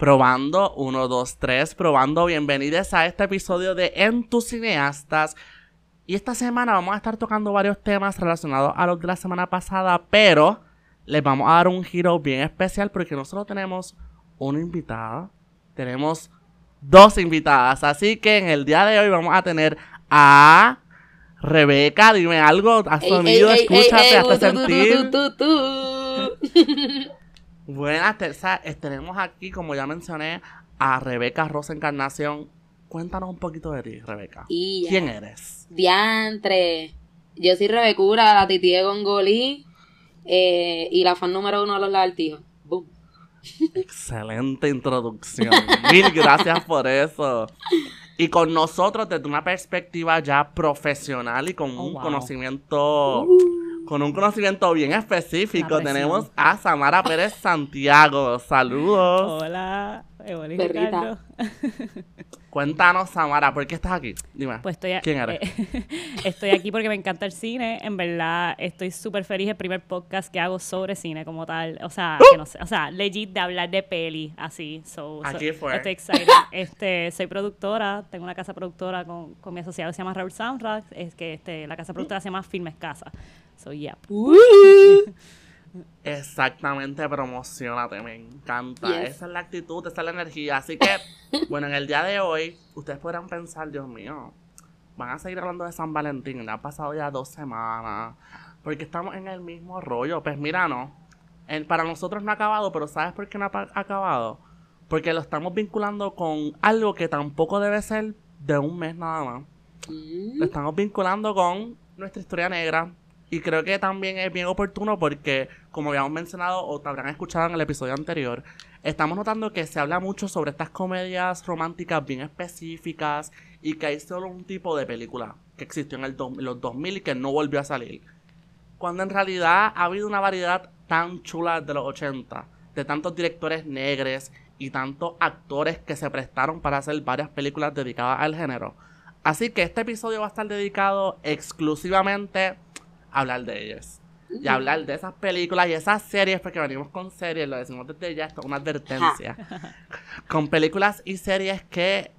Probando, 1, 2, 3, probando. Bienvenidos a este episodio de En tus cineastas. Y esta semana vamos a estar tocando varios temas relacionados a los de la semana pasada, pero les vamos a dar un giro bien especial porque no solo tenemos una invitada, tenemos dos invitadas. Así que en el día de hoy vamos a tener a Rebeca, dime algo, has sonido, escúchate, hazte sentir. Buenas, Teresa, tenemos aquí, como ya mencioné, a Rebeca Rosa Encarnación. Cuéntanos un poquito de ti, Rebeca. ¿Quién eres? Diantre. Yo soy Rebecura, la tití de Gongolí eh, y la fan número uno de los lagartijos. Boom. Excelente introducción. Mil gracias por eso. Y con nosotros desde una perspectiva ya profesional y con oh, un conocimiento... Uh. Con un conocimiento bien específico tenemos a Samara Pérez Santiago. Saludos. Hola, Perrita. Cuéntanos, Samara, ¿por qué estás aquí? Dime. Pues estoy ¿Quién eres? Eh, estoy aquí porque me encanta el cine. En verdad, estoy súper feliz. El primer podcast que hago sobre cine como tal. O sea, ¡Uh! que no sé. O sea, legit de hablar de peli, así. So, aquí fue. Estoy excited. este, soy productora. Tengo una casa productora con, con mi asociado que se llama Raúl Soundtrack. Es que este, la casa productora se llama Filmes Casa. So, yeah. Uh. Exactamente, promocionate, me encanta. Esa es la actitud, esa es la energía. Así que, bueno, en el día de hoy, ustedes podrán pensar, Dios mío, van a seguir hablando de San Valentín. Ya ha pasado ya dos semanas. Porque estamos en el mismo rollo. Pues mira, no. para nosotros no ha acabado, pero ¿sabes por qué no ha acabado? Porque lo estamos vinculando con algo que tampoco debe ser de un mes nada más. Mm. Lo estamos vinculando con nuestra historia negra, y creo que también es bien oportuno porque, como habíamos mencionado o te habrán escuchado en el episodio anterior, estamos notando que se habla mucho sobre estas comedias románticas bien específicas y que hay solo un tipo de película que existió en, el los 2000 y que no volvió a salir. Cuando en realidad ha habido una variedad tan chula de los 80, de tantos directores negros y tantos actores que se prestaron para hacer varias películas dedicadas al género. Así que este episodio va a estar dedicado exclusivamente hablar de ellos. Y hablar de esas películas y esas series, porque venimos con series, lo decimos desde ya, esto es una advertencia. con películas y series que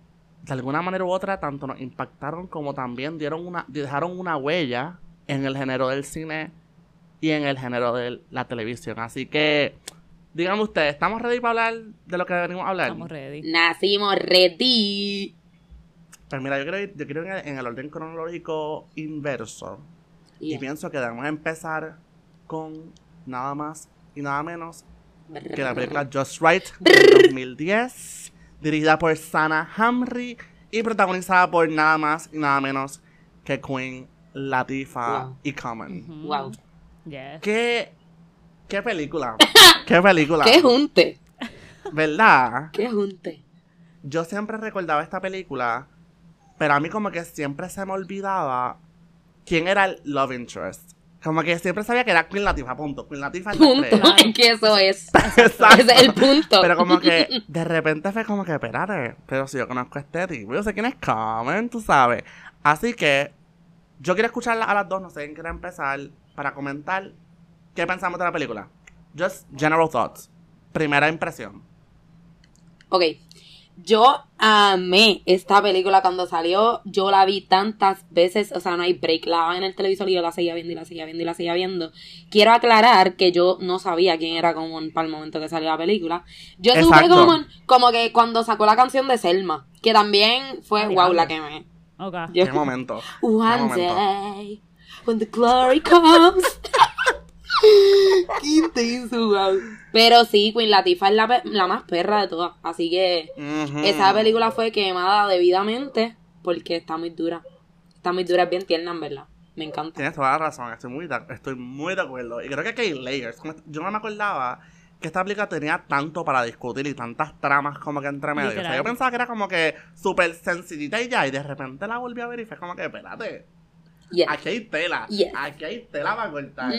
de alguna manera u otra tanto nos impactaron como también dieron una, dejaron una huella en el género del cine y en el género de la televisión. Así que, díganme ustedes, ¿estamos ready para hablar de lo que venimos a hablar? Estamos ready. Nacimos ready. Pues mira, yo creo, yo creo en el orden cronológico inverso. Y pienso que debemos empezar con nada más y nada menos que la película Just Right de 2010, dirigida por Sana Hamri y protagonizada por nada más y nada menos que Queen Latifah y Common. Wow. ¿Qué, ¿Qué película? ¿Qué película? ¡Qué junte! ¿Verdad? ¡Qué junte! Yo siempre recordaba esta película, pero a mí como que siempre se me olvidaba quién era el love interest. Como que siempre sabía que era Queen Latifah, punto. Queen Latifah es Punto, es que eso es. Exacto. es el punto. Pero como que de repente fue como que, espérate, pero si yo conozco a este tipo, yo sé quién es Carmen, tú sabes. Así que yo quiero escucharla a las dos, no sé quién quiere empezar, para comentar qué pensamos de la película. Just general thoughts. Primera impresión. Ok, yo amé esta película cuando salió. Yo la vi tantas veces. O sea, no hay break. La en el televisor y yo la seguía viendo y la seguía viendo y la seguía viendo. Quiero aclarar que yo no sabía quién era Common para el momento que salió la película. Yo tuve Common como que cuando sacó la canción de Selma. Que también fue wow la que me. Okay. ¿Qué momento? One day, when the glory comes. Qué intenso, wow. Pero sí, Queen Latifah es la, más perra de todas. Así que esa película fue quemada debidamente porque está muy dura. Está muy dura, es bien tierna, en verdad. Me encanta. Tienes toda la razón, estoy muy, de, estoy muy de acuerdo. Y creo que aquí hay layers. Yo no me acordaba que esta película tenía tanto para discutir y tantas tramas como que entre medio. O sea, yo pensaba que era como que súper sencillita y ya, y de repente la volví a ver y fue como que, espérate. Aquí hay tela. Aquí hay tela para cortar.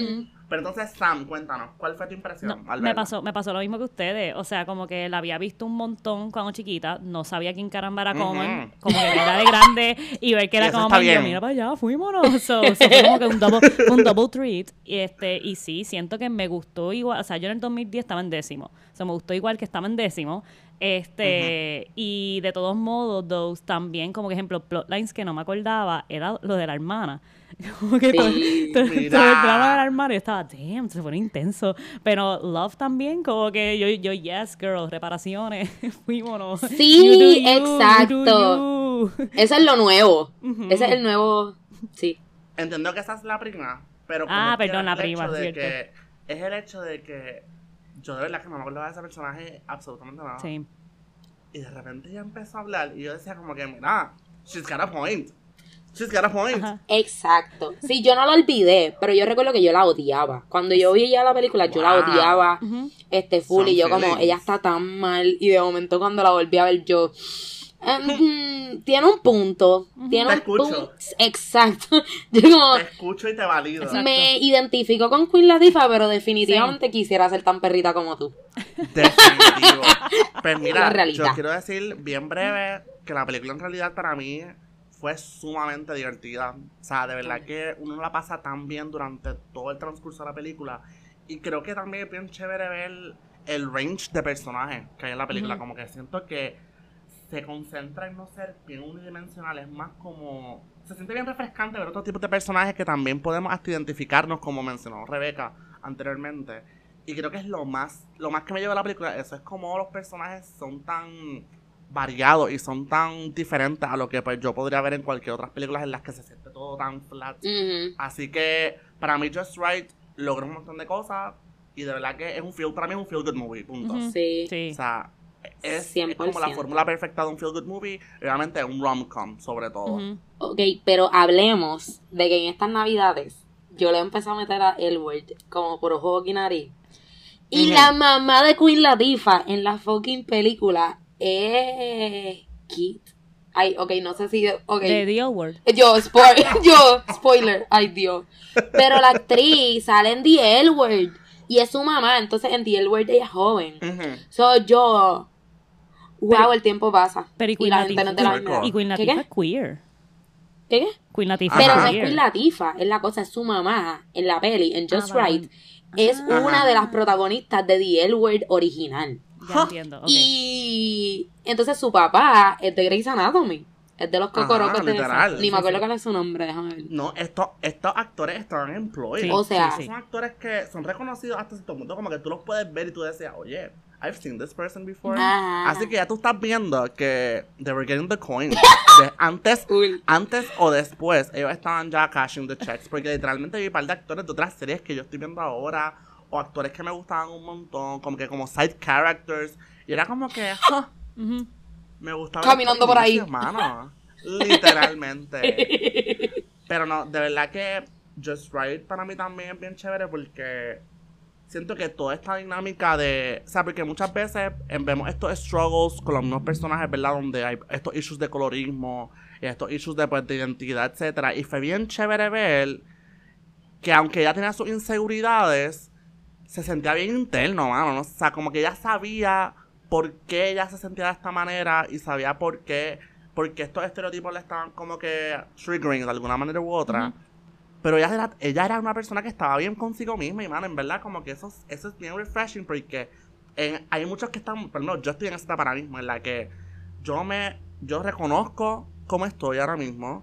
Pero entonces, Sam, cuéntanos, ¿cuál fue tu impresión No, al me pasó, me pasó lo mismo que ustedes. O sea, como que la había visto un montón cuando chiquita. No sabía quién caramba era Common. Ujú. Como que verla de grande y ver que era como mira para allá, fuímonos. So, so fue como que un double, un double treat. Y este, y sí, siento que me gustó igual. O sea, yo en el 2010 estaba en décimo. O sea, me gustó igual que estaba en décimo. Este, y de todos modos, those también, como que ejemplo, plotlines que no me acordaba, era lo de la hermana. Como que Sí. todo, todo- todo el drama de la hermana, yo estaba, damn, se fue intenso. Pero Love también, como que yo, yo yes, girl, reparaciones, fuímonos. Sí, You you, exacto. you. Ese es lo nuevo. Ujú. Ese es el nuevo. Sí. Entiendo que esa es la prima, pero como Ah, que perdón, la prima, de que- es el hecho de que yo de verdad que no me acordaba de ese personaje absolutamente nada. Sí. Y de repente ella empezó a hablar y yo decía como que, mira, she's got a point. She's got a point. Ajá. Exacto. Sí, yo no lo olvidé, pero yo recuerdo que yo la odiaba. Cuando yo vi ya la película, yo la odiaba Ujú. este full y yo como, ella está tan mal y de momento cuando la volví a ver yo... "Ujú, tiene un punto. Tiene Te un escucho. punto. Exacto. Yo como, Te escucho y te valido. Exacto. me identifico con Queen Latifah, pero definitivamente quisiera ser tan perrita como tú. Definitivo. Pues mira, La realidad. yo quiero decir bien breve que la película en realidad para mí fue sumamente divertida. O sea, de verdad que uno la pasa tan bien durante todo el transcurso de la película. Y creo que también es bien chévere ver el range de personajes que hay en la película. Como que siento que se concentra en no ser bien unidimensional. Es más como... Se siente bien refrescante ver otros tipos de personajes que también podemos hasta identificarnos, como mencionó Rebeca anteriormente. Y creo que es lo más, lo más que me lleva la película. Eso es como los personajes son tan variados y son tan diferentes a lo que pues yo podría ver en cualquier otras películas en las que se siente todo tan flat. Así que para mí Just Right logra un montón de cosas y de verdad que es un feel, para mí es un feel good movie, punto. Sí. Sí. O sea, es, es como la 100%. fórmula perfecta de un feel good movie, y obviamente un rom-com sobre todo. Ujú. Ok, pero hablemos de que en estas navidades yo le empecé a meter a Elwood como por ojo y nariz. Y la mamá de Queen Latifah en la fucking película es Kit. Ay, ok, no sé si... Ok. De The World. Yo, spoil, yo, spoiler, ay Dios. Pero la actriz sale en The L Word y es su mamá, entonces en The L Word ella es joven. Ujú. So yo, wow, el tiempo pasa. Pero y y Queen la gente no te la. Y Queen ¿Qué, Latifah es queer. ¿Qué, qué? Queen Latifah Pero no es. Queen Latifah, es la cosa, es su mamá en la peli, en Just Ah, vale. Right. Es Ah. una de las protagonistas de The L Word original. Ya entiendo. ok. Y entonces su papá es de Grey's Anatomy. Es de los Ajá, cocorocos de literal. Ni Sí, me acuerdo sí. cuál es su nombre, déjame ver. No, estos, estos actores están employed. Sí, O sea- sí, sí. Son actores que son reconocidos hasta cierto punto, como que tú los puedes ver y tú decías, oye, I've seen this person before. Ajá. Así que ya tú estás viendo que they were getting the coin. De- antes, Cool. antes o después, ellos estaban ya cashing the checks. Porque literalmente vi un par de actores de otras series que yo estoy viendo ahora, o actores que me gustaban un montón, como que como side characters. Y era como que, "Huh, Ujú. me gustaba. Caminando por ahí. Hermano. Literalmente. Pero no, de verdad que Just Right para mí también es bien chévere porque siento que toda esta dinámica de. O sea, porque muchas veces vemos estos struggles con los mismos personajes, ¿verdad? Donde hay estos issues de colorismo, y estos issues de, pues, de identidad, etcétera Y fue bien chévere ver que aunque ella tenía sus inseguridades, se sentía bien interno, mano. ¿no? O sea, como que ella sabía por qué ella se sentía de esta manera y sabía por qué, por qué estos estereotipos le estaban como que triggering de alguna manera u otra. Pero ella era, ella era una persona que estaba bien consigo misma y, mano, en verdad, como que eso, es- eso es bien refreshing porque en- hay muchos que están, por ejemplo, yo estoy en esta etapa ahora mismo en la que yo me, yo reconozco cómo estoy ahora mismo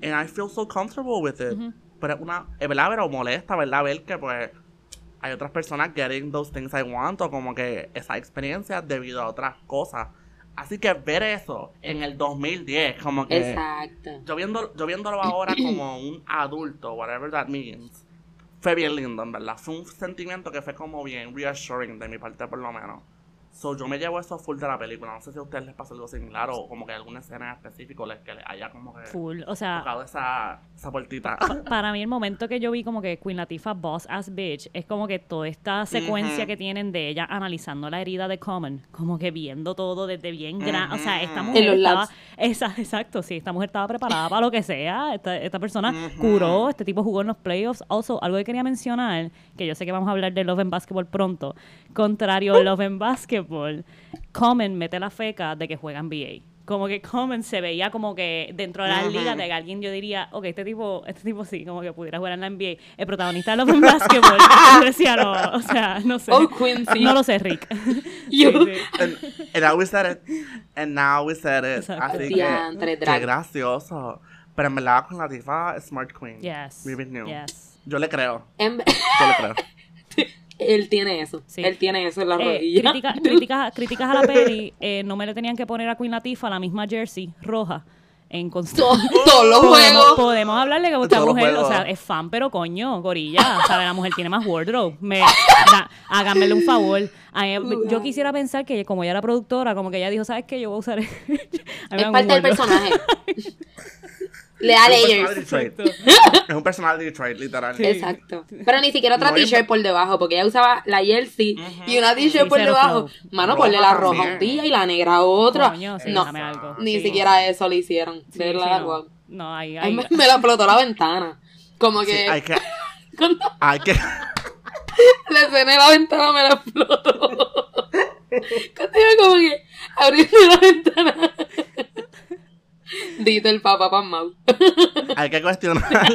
and I feel so comfortable with it. Pero es una, es verdad, pero molesta, ¿verdad? Ver que pues hay otras personas getting those things I want o como que esa experiencia debido a otras cosas. Así que ver eso en el 2010, como que Exacto. yo, viendo, yo viéndolo ahora como un adulto, whatever that means, fue bien lindo, en verdad. Fue un sentimiento que fue como bien reassuring de mi parte, por lo menos. So, yo me llevo eso full de la película. No sé si a ustedes les pasa algo similar o como que alguna escena específica les, que les haya como que Full. O sea, tocado esa, esa puertita. para mí el momento que yo vi como que Queen Latifah Boss Ass Bitch es como que toda esta secuencia que tienen de ella analizando la herida de Common, como que viendo todo desde bien grande. O sea, esta mujer En los estaba... Esa, exacto, sí, esta mujer estaba preparada para lo que sea. Esta, esta persona curó, este tipo jugó en los playoffs. Also, algo que quería mencionar, que yo sé que vamos a hablar de Love and Basketball pronto. Contrario a Love and Basketball, Common mete la feca de que juega NBA. Como que Common se veía como que dentro de la Ujú. liga de que alguien yo diría, ok, este tipo, este tipo sí, como que pudiera jugar en la NBA. El protagonista de and Basketball, yo decía, no, o sea, no sé. Oh, Quincy. No lo sé, Rick. You. Sí, sí. and, and now we said it. And now we said it. Exacto. Así que, qué gracioso. Pero en verdad con la tifa Smart Queen. Yes. Yes. Yo le creo. En- Yo le creo. él tiene eso. Sí. Él tiene eso en la Eh, rodilla. crítica- críticas, críticas a la peli, eh, no me le tenían que poner a Queen Latifah la misma jersey roja en Todos los Podemos, juegos. podemos hablarle que esta mujer, o sea, es fan, pero coño, gorilla, ¿sabe? La mujer tiene más wardrobe. Me, háganmele un favor. A mí- yo quisiera pensar que como ella era productora, como que ella dijo, ¿sabes qué? Yo voy a usar... a mí me Es parte del wardrobe". personaje. Le da layers. Es un personal de Detroit, literal. Exacto. Pero ni siquiera otra No, t-shirt por debajo, porque ella usaba la jersey y una t-shirt Sí, por debajo. flow. Mano, Roja ponle la roja también. un día y la negra otra. Coño, sí, no, algo. ni Sí. siquiera eso le hicieron. De verdad, no. ahí, A ahí. me, me la explotó la ventana. Como Sí, que hay que. Hay que. la escena de la ventana me la explotó. Cuando iba como que abriendo la ventana. Dito el papá Mau. Hay que cuestionar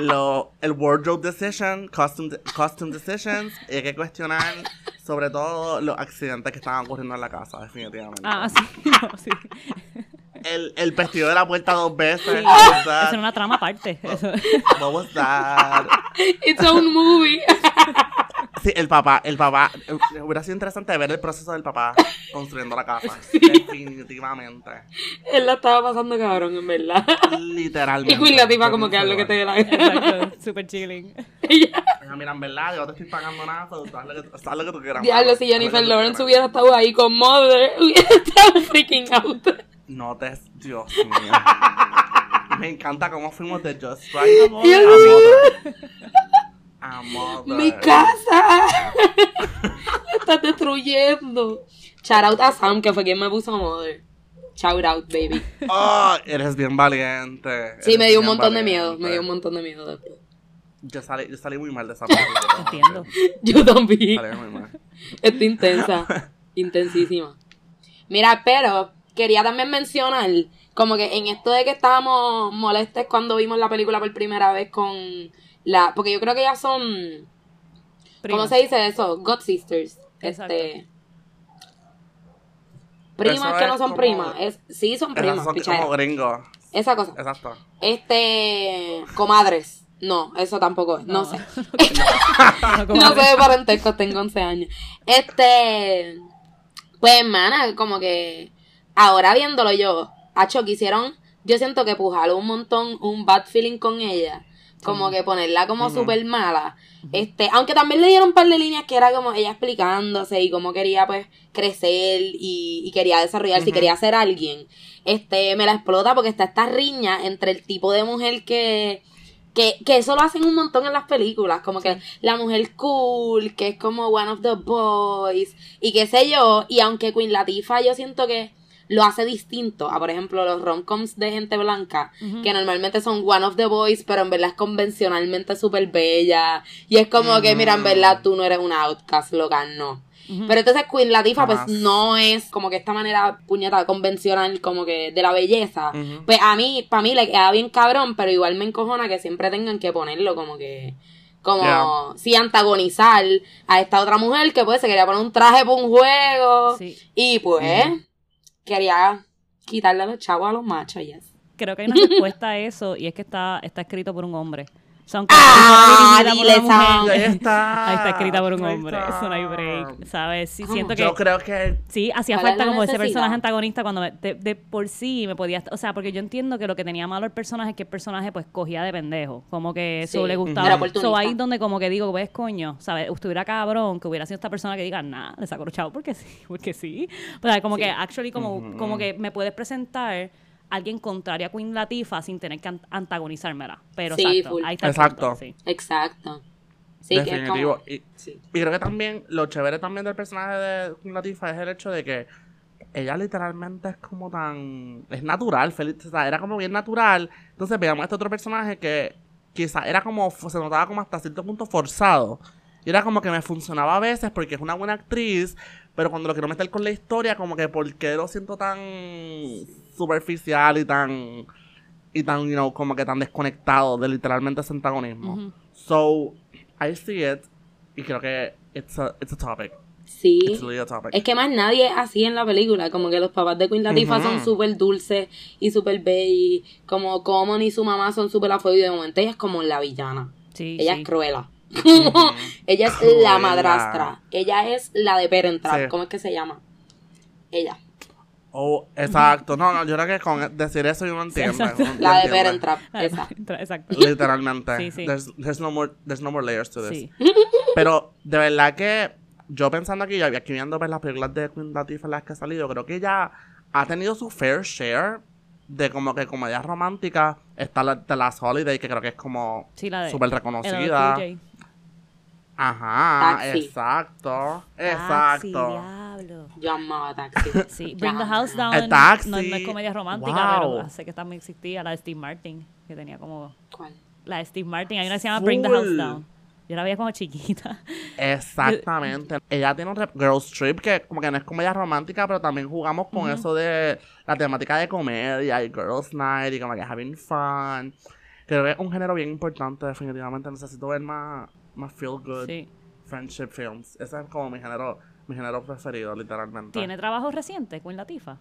lo, el wardrobe decision, costume, costume decisions, y hay que cuestionar sobre todo los accidentes que estaban ocurriendo en la casa, definitivamente. Ah, sí, no, sí. El, el vestido de la puerta dos veces. Eso that? era una trama aparte. Eso- What was that? It's a un movie. Sí, el papá, el papá, eh, hubiera sido interesante ver el proceso del papá construyendo la casa. Definitivamente. Él la estaba pasando cabrón, en verdad. Literalmente. Y Queen Latifah como que haz lo que te dé la gana. Exacto, super chilling. Ella- Mira, en verdad, yo no te estoy pagando nada, haz lo que, haz lo que tú quieras. Diablo, si Jennifer Lawrence hubiera estado ahí con Mother, hubiera estado freaking out. No te... Dios mío. Me encanta cómo fuimos de Just Right a Mother. A Mother. ¡Mi casa! La estás destruyendo. Shout out a Sam, que fue quien me puso Mother. Shout out, baby. Oh, eres bien valiente. Sí, Eres me dio un montón de miedo. Me dio un montón de miedo después. Yo salí, yo salí muy mal de esa película. Entiendo. Yo también. Salí muy mal. Está intensa. Intensísima. Mira, pero quería también mencionar, como que en esto de que estábamos molestes cuando vimos la película por primera vez con la. Porque yo creo que ellas son. ¿Cómo se dice eso? God Sisters. Exacto. Este. Primas Eso que es no son como- primas. Es, sí, son primas, son como gringos. Esa cosa. Exacto. Este. Comadres. No, eso tampoco es. No, sé. No, No sé de parentesco, tengo 11 años. Este. Pues, hermana, como que. Ahora viéndolo yo, Hacho, quisieron. Yo siento que pujaron un montón, un bad feeling con ella. Como que ponerla como súper mala. Este, aunque también le dieron un par de líneas que era como ella explicándose y cómo quería pues crecer y, y quería desarrollarse y quería ser alguien. Este, me la explota porque está esta riña entre el tipo de mujer que, que, que eso lo hacen un montón en las películas, como que la mujer cool, que es como one of the boys, y qué sé yo, y aunque Queen Latifah yo siento que lo hace distinto a, por ejemplo, los romcoms de gente blanca, que normalmente son one of the boys, pero en verdad es convencionalmente súper bella, y es como que, mira, en verdad tú no eres una outcast, loca, no. Pero entonces Queen Latifah pues no es como que esta manera puñeta convencional como que de la belleza. Pues a mí, para mí le queda bien cabrón, pero igual me encojona que siempre tengan que ponerlo como que como Yeah. si antagonizar a esta otra mujer que pues se quería poner un traje para un juego Sí. y pues. Quería quitarle a los chavos a los machos, yes. Creo que hay una respuesta a eso y es que está, está escrito por un hombre. Son Ah, por dile, una mujer. Sam. Ahí está. Ahí está escrita por un hombre. Eso no hay break. ¿Sabes? Sí, siento que. Yo creo que Sí, hacía ¿Cuál es falta como ese personaje antagonista cuando me- de, de por sí me podía, o sea, porque yo entiendo que lo que tenía malo el personaje es que el personaje pues cogía de pendejo, como que eso Sí, le gustaba. So, ahí donde como que digo, ves coño, ¿sabes? Estuviera cabrón que hubiera sido esta persona que diga, nada, le saco porque sí, porque sí. O sea, como que actually como, como que me puedes presentar alguien contrario a Queen Latifah sin tener que an- antagonizármela. Pero Sí, exacto, full. ahí está el Exacto. punto, sí. Exacto. Sí, que es definitivo. como... Y, Sí. y creo que también lo chévere también del personaje de Queen Latifah es el hecho de que ella literalmente es como tan... Es natural, feliz, o sea, era como bien natural. Entonces veíamos a este otro personaje que quizá era como... Se notaba como hasta cierto punto forzado. Y era como que me funcionaba a veces porque es una buena actriz, pero cuando lo quiero meter con la historia, como que ¿por qué lo siento tan superficial y tan... Y tan, you know, como que tan desconectado de literalmente ese antagonismo. So, I see it. Y creo que it's a, it's a topic. Sí. It's really a topic. Es que más nadie es así en la película, como que los papás de Queen Latifah son súper dulces y súper bellos, como Common y su mamá son súper afuego y de momento ella es como la villana. Sí, ella sí. es Cruella. Ujú. ella es la madrastra. Ella es la de Parent Trap. Sí. ¿Cómo es que se llama? Ella. Oh, exacto. No, no, yo creo que con decir eso yo no entiendo. Exacto. no- no La de entiendo. Parent Trap. Exacto. Literalmente. Sí, sí. There's, there's no more, there's no more layers to this. Sí. Pero de verdad que yo pensando aquí, aquí viendo pues, las películas de Queen Latifah las que ha salido, creo que ella ha tenido su fair share de como que comedias románticas. Está la de Last Holiday, que creo que es como Sí, la de súper reconocida. Ajá, Taxi. exacto. Taxi, Exacto. diablo. Yo amaba Taxi. Sí, Bring the Ya. House Down. El taxi. No, no es comedia romántica, Wow. pero sé que también existía la de Steve Martin, que tenía como. ¿Cuál? La de Steve Martin, hay una que se llama Bring the House. Down. Yo la veía como chiquita. Exactamente. Ella tiene un rep- Girls Trip que como que no es comedia romántica, pero también jugamos con eso de la temática de comedia y Girls Night y como que having fun. Creo que es un género bien importante, definitivamente. Necesito ver más, más feel good Sí. friendship films. Ese es como mi género, mi género preferido, literalmente. ¿Tiene trabajo reciente con Latifa?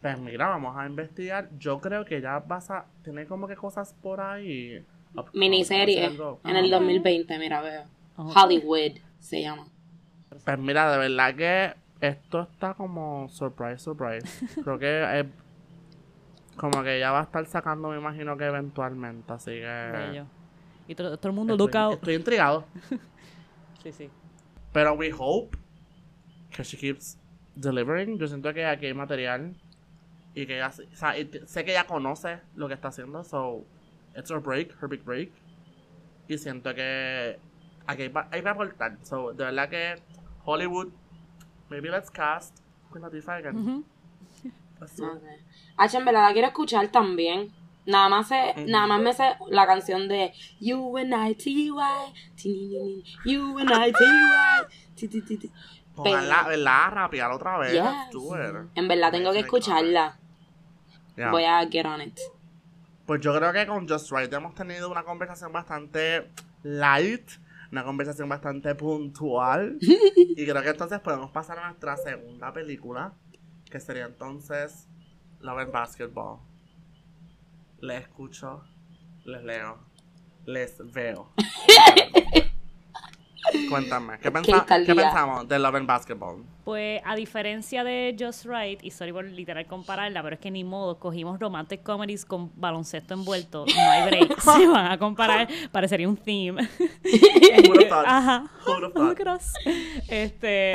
Pues mira, vamos a investigar. Yo creo que ya pasa, tiene como que cosas por ahí. Miniserie. Algo. En el 2020, mira, veo. Ok. Hollywood se llama. Pues mira, de verdad que esto está como surprise, surprise. Creo que es como que ya va a estar sacando, me imagino que eventualmente, así que... Bello. Y todo, todo el mundo Estoy, look out. estoy intrigado. Sí, sí. Pero we hope que she keeps delivering. Yo siento que aquí hay material y que ella, o sea, sé que ella conoce lo que está haciendo, so it's her break, her big break. Y siento que aquí hay, hay para aportar. So, de verdad que Hollywood, maybe let's cast Queen Latifah again. Ujú. Let's do No sé. Ah, en verdad la quiero escuchar también. Nada más sé, Ujú. nada más me sé la canción de You and I T Y. You and I T Y. Pónganla, ¿verdad? Rapear otra vez. Yes. En verdad tengo que escucharla. Yeah. Voy a get on it. Pues yo creo que con Just Right hemos tenido una conversación bastante light, una conversación bastante puntual. y creo que entonces podemos pasar a nuestra segunda película, que sería entonces Love and Basketball. Les escucho, les leo, les veo. Cuéntame, ¿qué, pensa- ¿qué pensamos de Love and Basketball? Pues a diferencia de Just Right, y sorry por literal compararla, pero es que ni modo, cogimos romantic comedies con baloncesto envuelto, no hay break, se van a comparar, parecería un theme. Ajá. Este,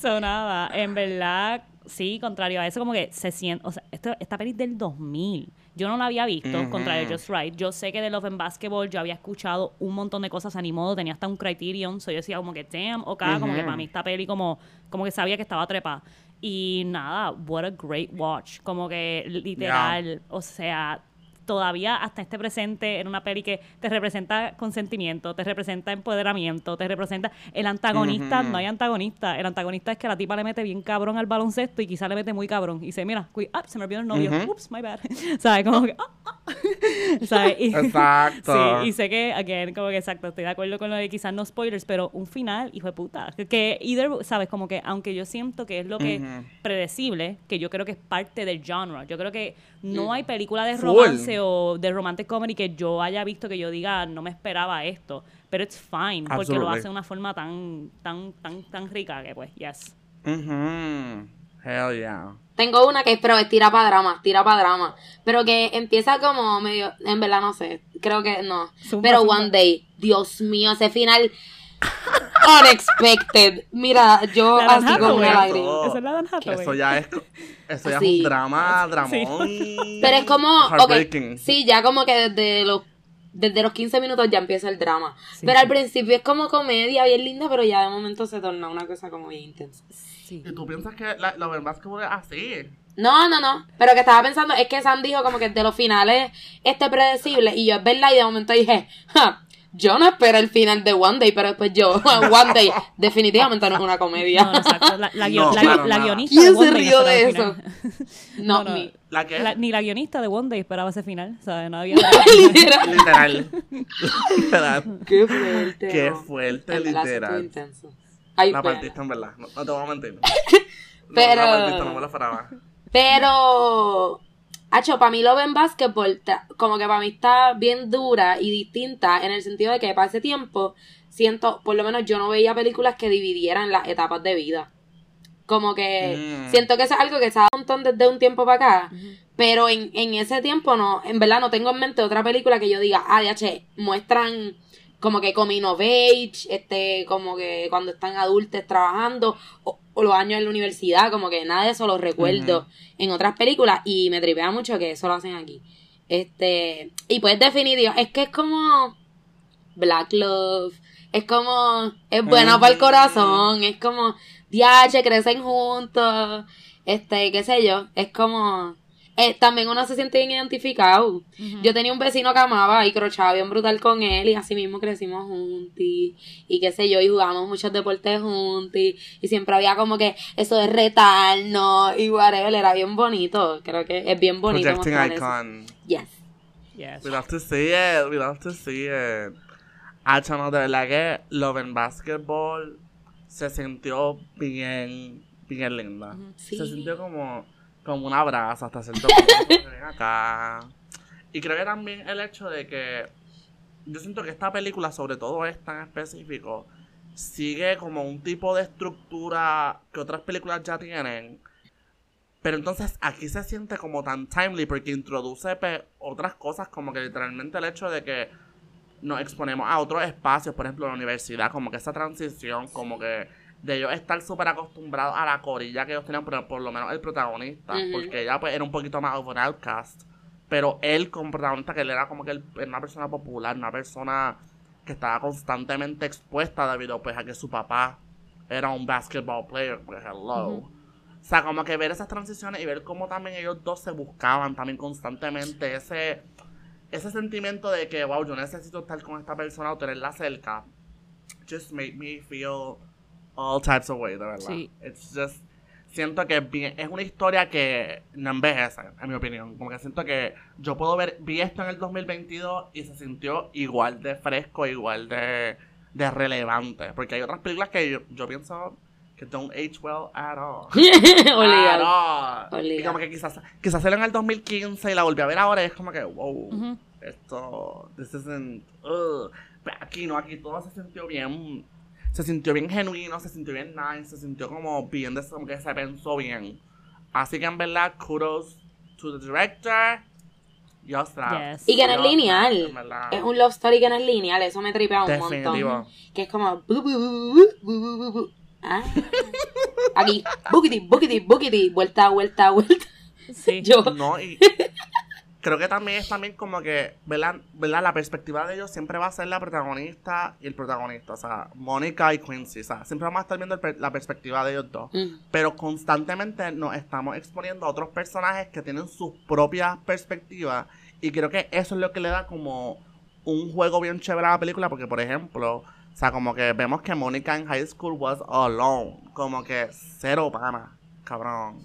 sonaba, en verdad, sí, contrario a eso, como que se siente, o sea, esto, esta peli es del 2000. Yo no la había visto, Ujú. contrario a Just Right. Yo sé que de Love and Basketball yo había escuchado un montón de cosas, ni modo, tenía hasta un criterion, so yo decía como que, damn, ok, como que para mí esta peli como, como que sabía que estaba trepa. Y nada, what a great watch. Como que literal, o sea, todavía hasta este presente en una peli que te representa consentimiento, te representa empoderamiento, te representa el antagonista, no hay antagonista, el antagonista es que la tipa le mete bien cabrón al baloncesto y quizá le mete muy cabrón y dice, mira, ah, se me olvidó el novio, Ujú. ups, my bad, ¿sabes? Como que, ah, ah. ¿Sabes? Y- Exacto. Sí, y sé que, again, como que exacto, estoy de acuerdo con lo de quizás no spoilers, pero un final, hijo de puta. Que- either, ¿sabes? Como que, aunque yo siento que es lo que Ujú. predecible, que yo creo que es parte del genre. Yo creo que no hay película de Full. romance o de romantic comedy que yo haya visto que yo diga, no me esperaba esto. Pero it's fine, porque lo hace de una forma tan, tan, tan, tan rica que, pues, yes. Ujú. Hell yeah. Tengo una que es, pero es tira para drama, tira para drama. Pero que empieza como medio, en verdad no sé, creo que no. Zumba, pero zumba. One Day, Dios mío, ese final unexpected. Mira, yo La así con Hathaway. lágrima. Esa es la. Eso ya es, eso ya Sí. es un drama, Sí. dramón. Pero es como, ok, Heartbreaking. sí, ya como que desde los desde los 15 minutos ya empieza el drama. Sí, pero al principio es como comedia bien linda, pero ya de momento se torna una cosa como bien intensa. Sí. ¿Y tú piensas que la, lo del basketball es así? No, no, no. Pero que estaba pensando, es que Sam dijo como que de los finales este predecible. Y yo es verdad, y de momento dije, ja, yo no espero el final de One Day, pero después yo, One Day, definitivamente no es una comedia. No, exacto. La, la, guio- No, la- claro, la nada. guionista ¿Quién de One se Day rió de eso? No, ni. ¿La qué? La- ni la guionista de One Day esperaba ese final, ¿sabes? No había... Literal. Literal. Literal. Qué fuerte. Qué fuerte, En literal. intenso. Ay, La partista en verdad. No, no te voy a mentir. No, Pero- La partista no me lo esperaba. Pero, Hacho, para mí lo ven Basketball, como que para mí está bien dura y distinta en el sentido de que para ese tiempo, siento, por lo menos yo no veía películas que dividieran las etapas de vida. Como que Mm. siento que eso es algo que se ha dado un montón desde un tiempo para acá. Pero en, en ese tiempo no, en verdad no tengo en mente otra película que yo diga, ah, DH, muestran como que coming of age, este, como que cuando están adultos trabajando, o, o los años en la universidad, como que nada de eso lo recuerdo en otras películas, y me tripea mucho que eso lo hacen aquí. Este, y pues definitivo, es que es como Black Love, es como, es buena para el corazón, es como, DH, crecen juntos, este, qué sé yo, es como, eh, también uno se siente bien identificado. Yo tenía un vecino que amaba y crochaba bien brutal con él y así mismo crecimos juntos y, y qué sé yo, y jugábamos muchos deportes juntos y, y siempre había como que eso de retarnos y whatever, era bien bonito, creo que es bien bonito Projecting mostrar eso. Icon. Yes. Yes. We love to see it. We love to see it. Ah, chamo, de verdad que Love and Basketball se sintió bien, bien linda. Sí. Se sintió como, como un abrazo hasta cierto punto. Ven acá. Y creo que también el hecho de que yo siento que esta película, sobre todo esta en específico, sigue como un tipo de estructura que otras películas ya tienen. Pero entonces aquí se siente como tan timely porque introduce pe- otras cosas como que literalmente el hecho de que nos exponemos a otros espacios, por ejemplo la universidad, como que esa transición, como que de ellos estar súper acostumbrados a la corilla que ellos tenían, pero por lo menos el protagonista, porque ella pues era un poquito más of an outcast, pero él como protagonista que él era como que él una persona popular, una persona que estaba constantemente expuesta debido pues a que su papá era un basketball player, pues hello. Ujú. O sea, como que ver esas transiciones y ver cómo también ellos dos se buscaban también constantemente ese, ese sentimiento de que, wow, yo necesito estar con esta persona o tenerla cerca. Just made me feel all types of ways, de verdad. Sí. It's just, siento que es, bien- es una historia que no envejece, en mi opinión. Como que siento que yo puedo ver, vi esto en el 2022 y se sintió igual de fresco, igual de, de relevante. Porque hay otras películas que yo, yo pienso que don't age well at all. At all. Y como que quizás, quizás salió en el 15 y la volví a ver ahora y es como que, wow, Ujú. esto, this isn't. Pero aquí no, aquí todo se sintió bien, se sintió bien genuino, se sintió bien nice, se sintió como bien, de, como que se pensó bien. Así que en verdad, kudos to the director. That. Yes. Y que no es lineal. Es un love story que no es lineal, eso me tripea un Definitivo. montón. Que es como. bu, bu, bu, bu, bu, bu, bu, bu. Ah. Aquí, buquiti, buquiti, buquiti, vuelta, vuelta, vuelta. Sí. Yo. No, y creo que también es también como que, ¿verdad? ¿verdad? La perspectiva de ellos siempre va a ser la protagonista y el protagonista. O sea, Mónica y Quincy. O sea, siempre vamos a estar viendo per- la perspectiva de ellos dos. Mm. Pero constantemente nos estamos exponiendo a otros personajes que tienen sus propias perspectivas. Y creo que eso es lo que le da como un juego bien chévere a la película. Porque, por ejemplo, o sea, como que vemos que Mónica en high school was alone. Como que cero pana, cabrón.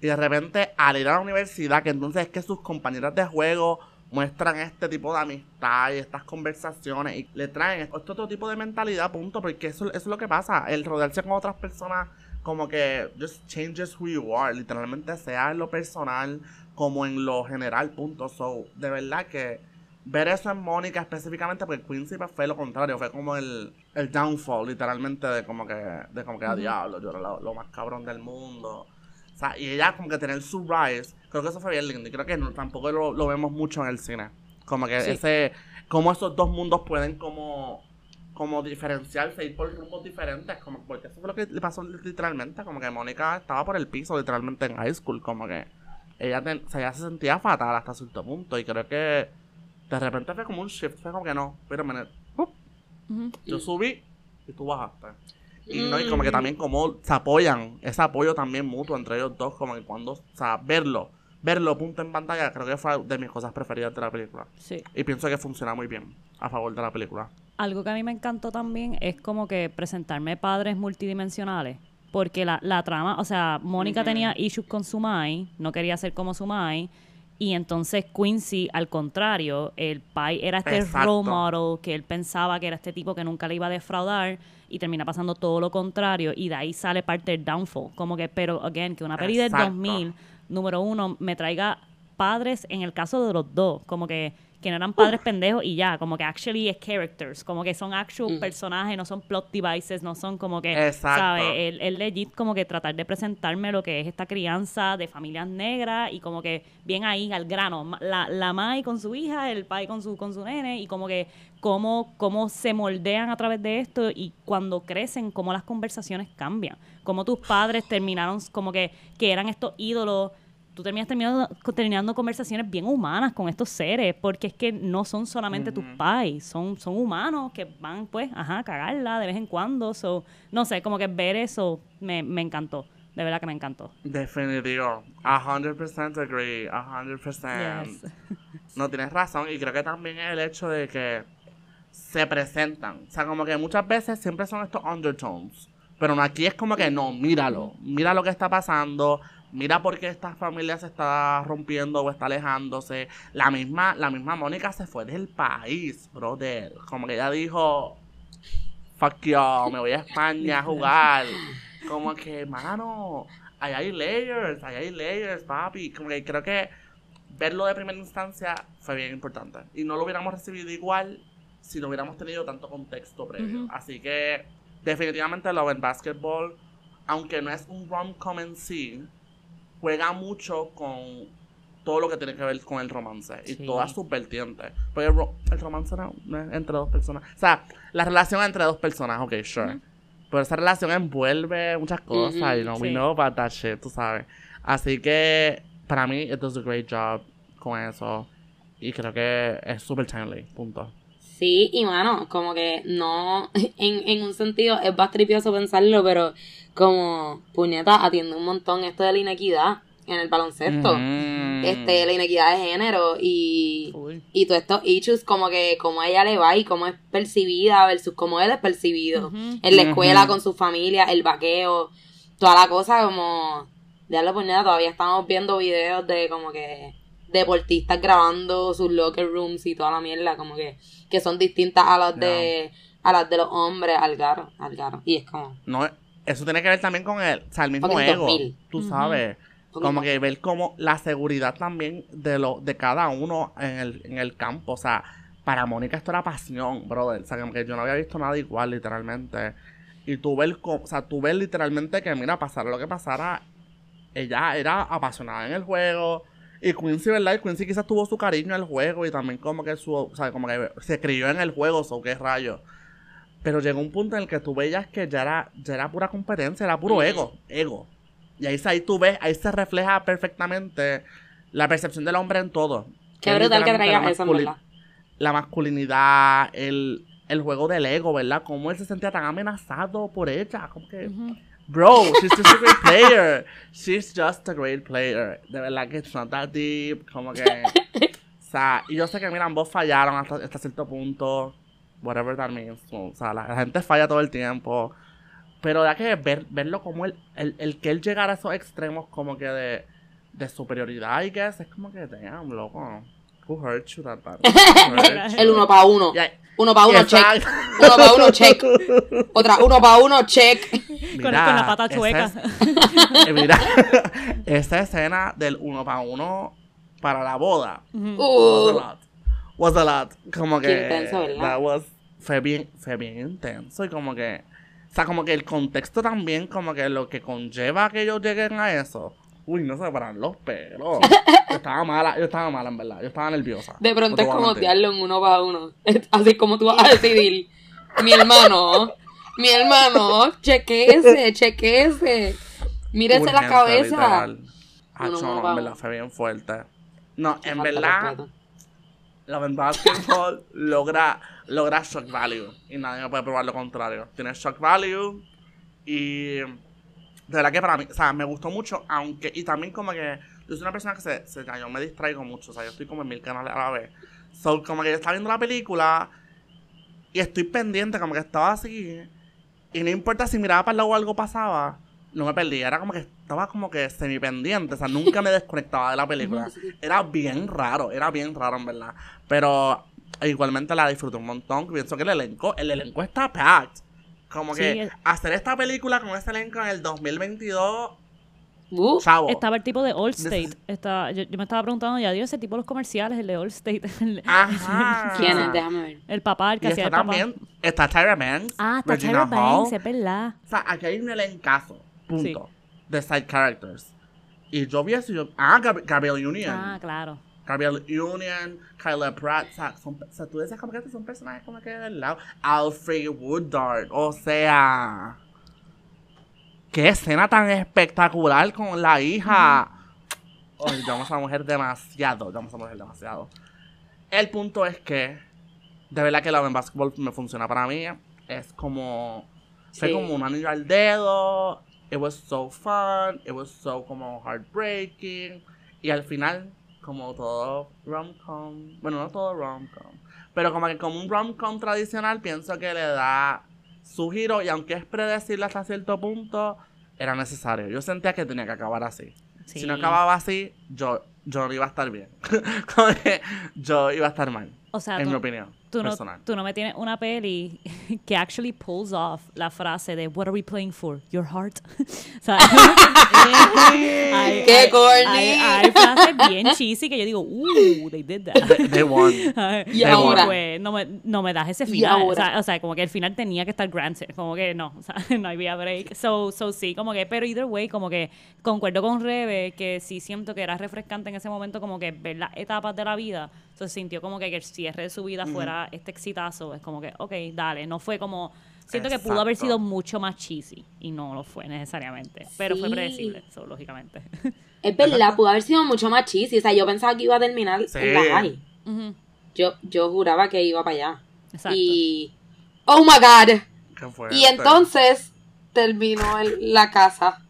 Y de repente, al ir a la universidad, que entonces es que sus compañeras de juego muestran este tipo de amistad y estas conversaciones y le traen este otro tipo de mentalidad, punto, porque eso, eso es lo que pasa, el rodearse con otras personas como que just changes who you are, literalmente sea en lo personal como en lo general, punto. So, de verdad que ver eso en Mónica específicamente, porque Quincy pues, fue lo contrario, fue como el, el downfall, literalmente, de como que, de como que a diablo, yo era lo, lo, más cabrón del mundo. O sea, y ella como que tener su rise, creo que eso fue bien lindo, y creo que no, tampoco lo, lo, vemos mucho en el cine. Como que ese, como esos dos mundos pueden como como diferenciarse, ir por rumbos diferentes, como porque eso fue lo que le pasó literalmente, como que Mónica estaba por el piso literalmente en high school, como que ella, o sea, ella se sentía fatal hasta cierto punto y creo que de repente fue como un shift, fue como que no, pero me, yo subí y tú bajaste. Y, no, y como que también como se apoyan, ese apoyo también mutuo entre ellos dos, como que cuando, o sea, verlo, verlo punto en pantalla, creo que fue de mis cosas preferidas de la película. Sí. Y pienso que funciona muy bien a favor de la película algo que a mí me encantó también es como que presentarme padres multidimensionales. Porque la, la trama, o sea, Mónica tenía issues con su mai, no quería ser como su mai. Y entonces Quincy, al contrario, el pai era este role model que él pensaba que era este tipo que nunca le iba a defraudar y termina pasando todo lo contrario. Y de ahí sale parte del downfall. Como que, pero, again, que una peli del 2000, número uno, me traiga padres en el caso de los dos. Como que que no eran padres pendejos y ya, como que actually es characters, como que son actual personajes, no son plot devices, no son como que, ¿sabes? El, legit como que tratar de presentarme lo que es esta crianza de familias negras y como que bien ahí al grano, la, la Mai con su hija, el pai con su, con su nene y como que cómo, cómo se moldean a través de esto y cuando crecen, cómo las conversaciones cambian, cómo tus padres terminaron como que, que eran estos ídolos tú terminas terminando, conversaciones bien humanas con estos seres, porque es que no son solamente tus pais, son, son humanos que van, pues, ajá, a cagarla de vez en cuando. So, no sé, como que ver eso me, me encantó. De verdad que me encantó. Definitivo. A 100% agree. A 100%. No tienes razón. Y creo que también es el hecho de que se presentan. O sea, como que muchas veces siempre son estos undertones. Pero aquí es como que no, míralo. Mira lo que está pasando mira por qué esta familia se está rompiendo o está alejándose. La misma, la misma Mónica se fue del país, brother. Como que ella dijo, fuck yo, me voy a España a jugar. Como que, mano, ahí hay layers, ahí hay layers, papi. Como que creo que verlo de primera instancia fue bien importante. Y no lo hubiéramos recibido igual si no hubiéramos tenido tanto contexto previo. Así que, definitivamente Love and Basketball, aunque no es un rom-com en sí, juega mucho con todo lo que tiene que ver con el romance y todas sus vertientes. Porque el, romance no, es entre dos personas. O sea, la relación entre dos personas, ok, sure. Pero esa relación envuelve muchas cosas y no, we know about that shit, tú sabes. Así que para mí, it does a great job con eso. Y creo que es súper timely, punto. Sí, y mano, como que no, en, en un sentido es tripioso pensarlo, pero como puñeta atiende un montón esto de la inequidad en el baloncesto. Este, la inequidad de género y, y todos estos issues como que como ella le va y cómo es percibida versus cómo él es percibido. En la escuela, con su familia, el vaqueo, toda la cosa como ya lo puñeta, todavía estamos viendo videos de como que deportistas grabando sus locker rooms y toda la mierda, como que, que son distintas a las de a las de los hombres al garo, al garo. Y es como No, eso tiene que ver también con el, o sea, el mismo ego. Tú sabes. Como que ver como la seguridad también de lo, de cada uno en el, en el campo. O sea, para Mónica esto era pasión, brother. O sea, que yo no había visto nada igual, literalmente. Y tú ves, o sea, tú ves literalmente que, mira, pasara lo que pasara, ella era apasionada en el juego. Y Quincy, ¿verdad? Y Quincy quizás tuvo su cariño al juego y también como que su, o sea, como que se crió en el juego, o qué rayos. Pero llegó un punto en el que tú veías que ya era, ya era pura competencia, era puro ego, ego. Y ahí, ahí tú ves, ahí se refleja perfectamente la percepción del hombre en todo. Qué brutal que traigas eso, ¿verdad? La masculinidad, el, el juego del ego, ¿verdad? Cómo él se sentía tan amenazado por ella. Como que, bro, she's just a great player. She's just a great player. De verdad que it's not that deep. Como que. o sea, y yo sé que, mira, ambos fallaron hasta, hasta cierto punto whatever that means. O sea, la, gente falla todo el tiempo. Pero ya que ver, verlo como el, el, que él llegara a esos extremos como que de, de superioridad y que es como que, damn, loco. Who hurt you that bad? Hurt? El uno para uno. Ya- Uno para uno, check. Uno para uno, check. Otra, uno para uno, check. Con, con la pata chueca. es- mira, esa escena del uno para uno para la boda was a Uh, lot. Was a lot. Como que. Qué intenso, ¿verdad? that was- fue bien, fue bien intenso. Y como que. O sea, como que el contexto también, como que lo que conlleva que ellos lleguen a eso. Uy, no se paran los pelos. Yo estaba mala, yo estaba mala, en verdad. Yo estaba nerviosa. de No pronto es como odiarlo en uno para uno. Así como tú vas a decidir. Mi hermano, mi hermano, chequeese, chequeese. Mírese la Urgente, cabeza. literal. Uno Hacho, no, pa' en verdad fue bien fuerte. No, en verdad, la verdad Basketball logra, logra shock value. Y nadie me puede probar lo contrario. Tiene shock value. Y de verdad que para mí, o sea, me gustó mucho, aunque, y también como que yo soy una persona que se, se yo me distraigo mucho, o sea, yo estoy como en mil canales a la vez. So, como que yo estaba viendo la película y estoy pendiente, como que estaba así, y no importa si miraba para el lado o algo pasaba, no me perdía, era como que estaba como que semi pendiente, o sea, nunca me desconectaba de la película. Era bien raro, era bien raro en verdad, pero igualmente la disfruté un montón, pienso que el elenco, el elenco está packed. Como Sí, que es- hacer esta película con este elenco en el 2022, Uh, chavo. Estaba el tipo de Allstate. Estaba, yo, yo me estaba preguntando, ya dio ese tipo de los comerciales, el de Allstate. El, Ajá. ¿Quién es? Déjame ver. el papá, el que Y hacía está el papá. también, está Tyra Banks, Ah, está Regina Tyra Hall. Banks, es verdad. O sea, aquí hay un elencazo, punto, Sí. de side characters. Y yo vi eso y yo, ah, Gab- Gabrielle Union. Ah, claro. Gabrielle Union, Kyla Pratt, son, o sea, tú decías como que estos son personajes como que del lado. Alfred Woodard, o sea, qué escena tan espectacular con la hija. Ay, yo amo a esa mujer demasiado, amo a mujer demasiado. El punto es que, de verdad que Love and Basketball me funciona para mí. Es como, fue Sí. como un anillo al dedo. It was so fun, it was so como heartbreaking. Y al final, como todo rom-com, bueno, no todo rom-com, pero como que como un rom-com tradicional, pienso que le da su giro y aunque es predecible hasta cierto punto, era necesario. Yo sentía que tenía que acabar así. Sí. Si no acababa así, yo, yo no iba a estar bien. Yo iba a estar mal, O sea, en mi opinión tú no, personal. tú no me tienes una peli que actually pulls off la frase de What are we playing for? Your heart. o sea, hay, ¡Qué hay- corny! Hay, hay frases bien cheesy que yo digo, uh, they did that. They, they won. Y They ahora. won. Pues no me, no me das ese final. O sea, o sea, como que el final tenía que estar granted. Como que no, o sea, no había break. So, so sí, como que, pero either way, como que concuerdo con Rebe que sí siento que era refrescante en ese momento, como que ver las etapas de la vida. Se sintió como que, que el cierre de su vida fuera este exitazo. Es como que, ok, dale. No fue como. Siento que pudo haber sido mucho más cheesy. Y no lo fue necesariamente. Pero fue predecible, so, lógicamente. Es verdad, pudo haber sido mucho más cheesy. O sea, yo pensaba que iba a terminar Sí. en la high. Yo, yo juraba que iba para allá. Exacto. Y. ¡Oh my god! Qué. Y entonces terminó en la casa.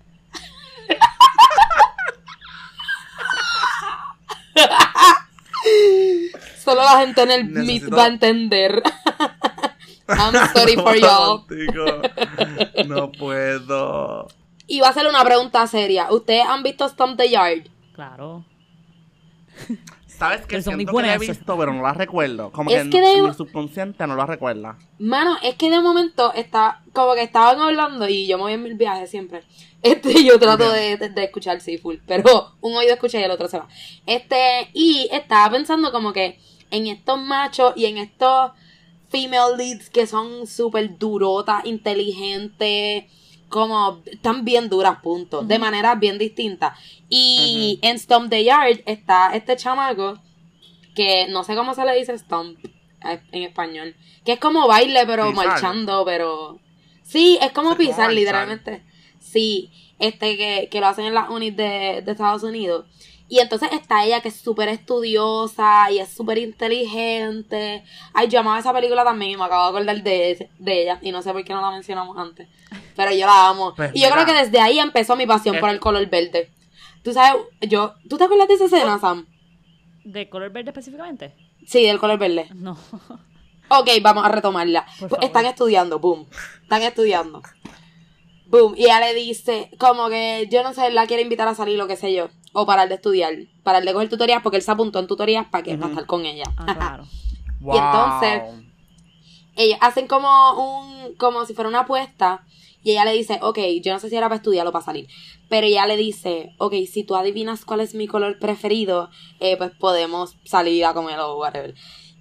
Solo la gente en el Meet Necesito- va a entender. I'm sorry for y'all. No puedo. Y va a ser una pregunta seria. ¿Ustedes han visto Stomp the Yard? Claro. ¿Sabes que son siento muy que la he visto, pero no la recuerdo? Como Es que, que de- mi subconsciente no la recuerda. Mano, es que de momento está, como que estaban hablando y yo me voy en mil viajes siempre. Este, yo trato de, de- de escuchar sí, full, pero un oído escucha y el otro se va. Este, y estaba pensando como que en estos machos y en estos female leads que son súper durotas, inteligentes, como están bien duras, punto, de maneras bien distintas. Y en Stomp the Yard está este chamaco que no sé cómo se le dice stomp eh, en español, que es como baile pero Pisar. marchando, pero sí, es como pisar literalmente. Sí, este que, que lo hacen en las unis de, de Estados Unidos. Y entonces está ella que es súper estudiosa y es súper inteligente. Ay, yo amaba esa película también y me acabo de acordar de, de ella. Y no sé por qué no la mencionamos antes. Pero yo la amo. Pues y yo mira. creo que desde ahí empezó mi pasión Eh. por el color verde. Tú sabes, yo, ¿tú te acuerdas de esa escena, Sam? ¿De color verde específicamente? Sí, del color verde. No. Ok, vamos a retomarla. Pues. Están estudiando, boom. Están estudiando. Boom. Y ella le dice, como que yo no sé, la quiere invitar a salir, lo que sé yo. O parar de estudiar, parar de coger tutorías porque él se apuntó en tutorías para que para estar con ella. Ah, claro. Wow. entonces- Ellos hacen como un como si fuera una apuesta y ella le dice, ok, yo no sé si era para estudiar o para salir, pero ella le dice, ok, si tú adivinas cuál es mi color preferido, eh, pues podemos salir a comer o whatever.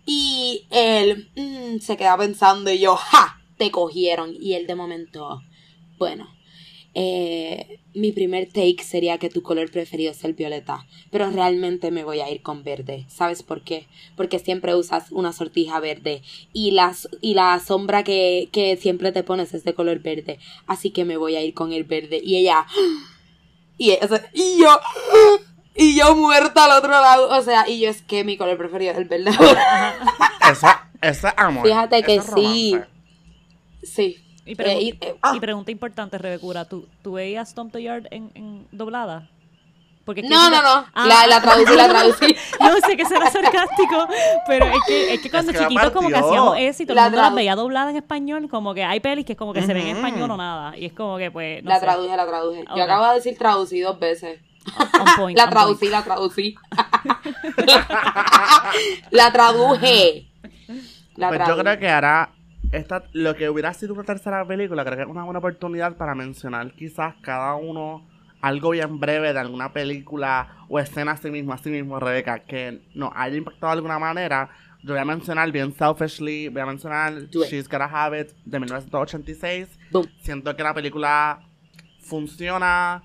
Y él mm, se queda pensando y yo, ¡ja! Te cogieron. Y él de momento, bueno, eh, mi primer take sería que tu color preferido es el violeta, pero realmente me voy a ir con verde. ¿Sabes por qué? Porque siempre usas una sortija verde y la, y la sombra que, que siempre te pones es de color verde. Así que me voy a ir con el verde. Y ella... Y, yo... Y yo muerta al otro lado. O sea, y yo es que mi color preferido es el verde. Eso, eso es amor. Fíjate que sí. sí. Y, Eh, y- eh, y pregunta importante, Rebecura, ¿tú, ¿tú veías Stomp the Yard en, en doblada? Porque No, no, no. Ah. La, la traducí, la traducí. No sé que será sarcástico, pero es que, es que cuando Es que chiquitos como que hacíamos eso y todo La el mundo las veía dobladas en español, como que hay pelis que es como que se ven en español o nada. Y es como que pues, no la sé, traduje, la traduje. Yo acabo de decir traducí dos veces. point, La traducí, la traducí. la traduje. La Pues yo creo que ahora, esta, lo que hubiera sido una tercera película, creo que es una buena oportunidad para mencionar quizás cada uno algo bien breve de alguna película o escena así mismo, así mismo, Rebeca, que nos haya impactado de alguna manera. Yo voy a mencionar bien selfishly, voy a mencionar Do. She's Gotta Have It de 1986. Boom. Siento que la película funciona,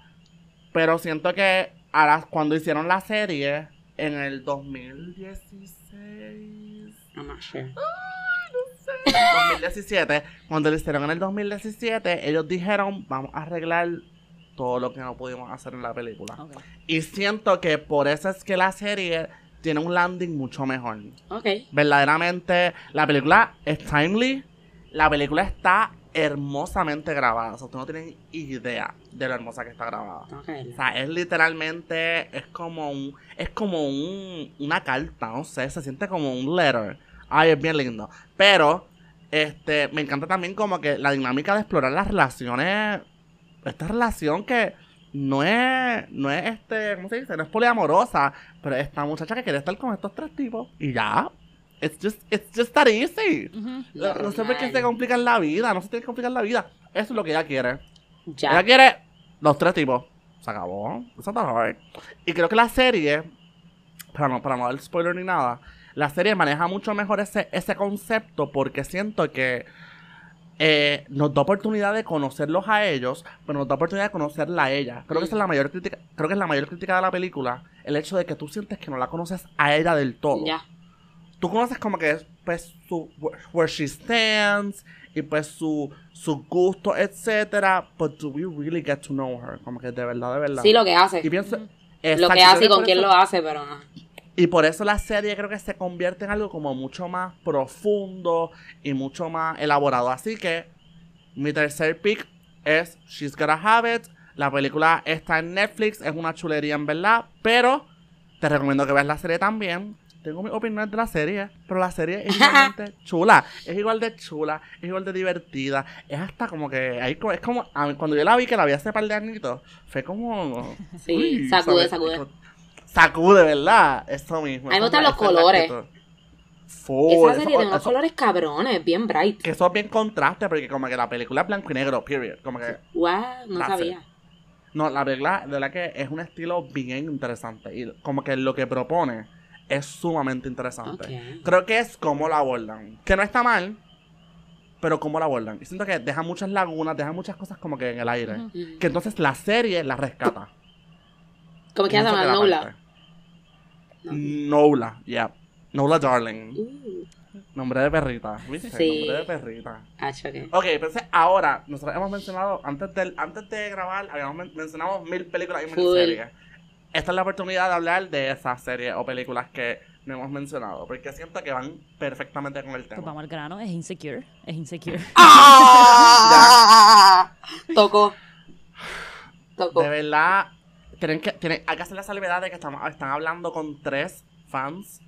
pero siento que ahora cuando hicieron la serie en el 2016 I'm not sure. 2017, cuando lo hicieron en el 2017, ellos dijeron, vamos a arreglar todo lo que no pudimos hacer en la película. Y siento que por eso es que la serie tiene un landing mucho mejor. Ok. Verdaderamente, la película es timely, la película está hermosamente grabada. O sea, ustedes no tienen idea de lo hermosa que está grabada. O sea, es literalmente, es como un, es como un, una carta, no sé, se siente como un letter. Ay, es bien lindo. Pero, este, me encanta también como que la dinámica de explorar las relaciones, esta relación que no es, no es este, ¿cómo se dice? No es poliamorosa, pero esta muchacha que quiere estar con estos tres tipos y ya. It's just, it's just that easy. Ujú. No, no sé por qué se complican la vida, no se tiene que complicar la vida. Eso es lo que ella quiere. Ya. Ella quiere los tres tipos. Se acabó. Eso está hard. Y creo que la serie, para no, para no dar spoiler ni nada, la serie maneja mucho mejor ese, ese concepto porque siento que eh, nos da oportunidad de conocerlos a ellos, pero nos da oportunidad de conocerla a ella. Creo que esa es la mayor crítica, creo que es la mayor crítica de la película, el hecho de que tú sientes que no la conoces a ella del todo Ya. tú conoces como que pues su where she stands y pues su su gusto etcétera but do we really get to know her como que de verdad de verdad Sí, lo que hace. y pienso Lo Exacto, que hace y con quién eso- lo hace, pero no. Y por eso la serie creo que se convierte en algo como mucho más profundo y mucho más elaborado así que mi tercer pick es She's Gotta Have It la película está en Netflix es una chulería en verdad pero te recomiendo que veas la serie también tengo mis opiniones de la serie, pero la serie es igualmente chula. Es igual de chula, es igual de divertida. Es hasta como que. Ahí es como. a mí, cuando yo la vi, que la vi hace par de añitos, fue como. Sí, sacude, ¿sabes? sacude. Sacude, ¿verdad? Eso mismo. A mí me gustan los colores. Full, Esa serie tiene unos colores cabrones, bien bright. Que eso es bien contraste, porque como que la película es blanco y negro, period. Como que. Wow, no sabía. No, la película, de verdad que es un estilo bien interesante. Y como que lo que propone es sumamente interesante. Creo que es cómo la abordan. Que no está mal, pero cómo la abordan. Y siento que deja muchas lagunas, deja muchas cosas como que en el aire. Que entonces la serie la rescata. ¿Cómo es que Y eso llama? Nola. Nola, yeah. Nola Darling. Uh, Nombre de perrita, ¿viste? Sí. Nombre de perrita. ah, choque. Ok, entonces ahora, nosotros hemos mencionado, antes de, antes de grabar, habíamos men- mencionado mil películas y mil Full. series. Esta es la oportunidad de hablar de esas series o películas que no hemos mencionado, porque siento que van perfectamente con el Pues tema. vamos al grano, es insecure, es insecure. ¡Ah! Tocó. Tocó. De verdad, tienen que, tienen, hay que hacer la salvedad de que estamos, están hablando con tres fans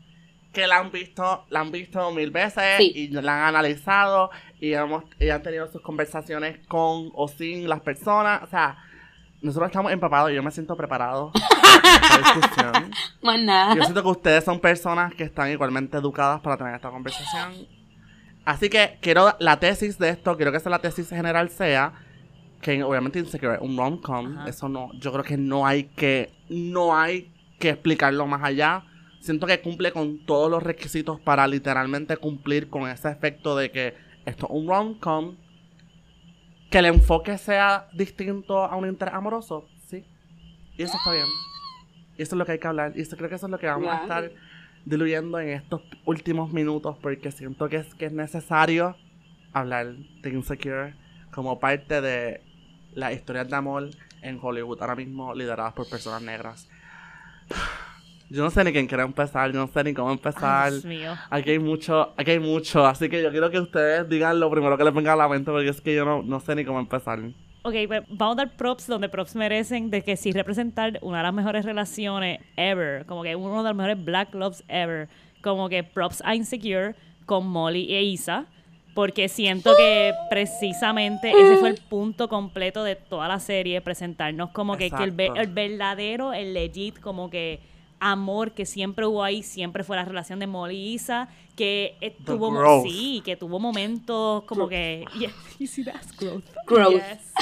que la han visto, la han visto mil veces Sí. y la han analizado y, hemos, y han tenido sus conversaciones con o sin las personas. O sea, nosotros estamos empapados y yo me siento preparado para esta discusión. Más nada. Yo siento que ustedes son personas que están igualmente educadas para tener esta conversación. Así que quiero la tesis de esto, quiero que esa la tesis general sea que obviamente Insecure es un rom-com, eso no, yo creo que no hay que, no hay que explicarlo más allá. Siento que cumple con todos los requisitos para literalmente cumplir con ese efecto de que esto es un rom-com, que el enfoque sea distinto a un interés amoroso, sí. Y eso está bien. Eso es lo que hay que hablar. Y eso, creo que eso es lo que vamos a estar diluyendo en estos últimos minutos porque siento que es, que es necesario hablar de Insecure como parte de las historias de amor en Hollywood ahora mismo lideradas por personas negras. Yo no sé ni quién quiere empezar, yo no sé ni cómo empezar. Dios mío. Aquí hay mucho, aquí hay mucho, así que yo quiero que ustedes digan lo primero que les venga a la mente porque es que yo no, no sé ni cómo empezar. Ok, pues vamos a dar props donde props merecen de que sí representar una de las mejores relaciones ever, como que uno de los mejores black loves ever, como que props a Insecure con Molly e Isa, porque siento que precisamente ese fue el punto completo de toda la serie, presentarnos como que, que el, el verdadero, el legit, como que amor que siempre hubo ahí, siempre fue la relación de Molly y Isa, que eh, tuvo, sí, que tuvo momentos como que, yeah, you see that's growth. Growth. Yes.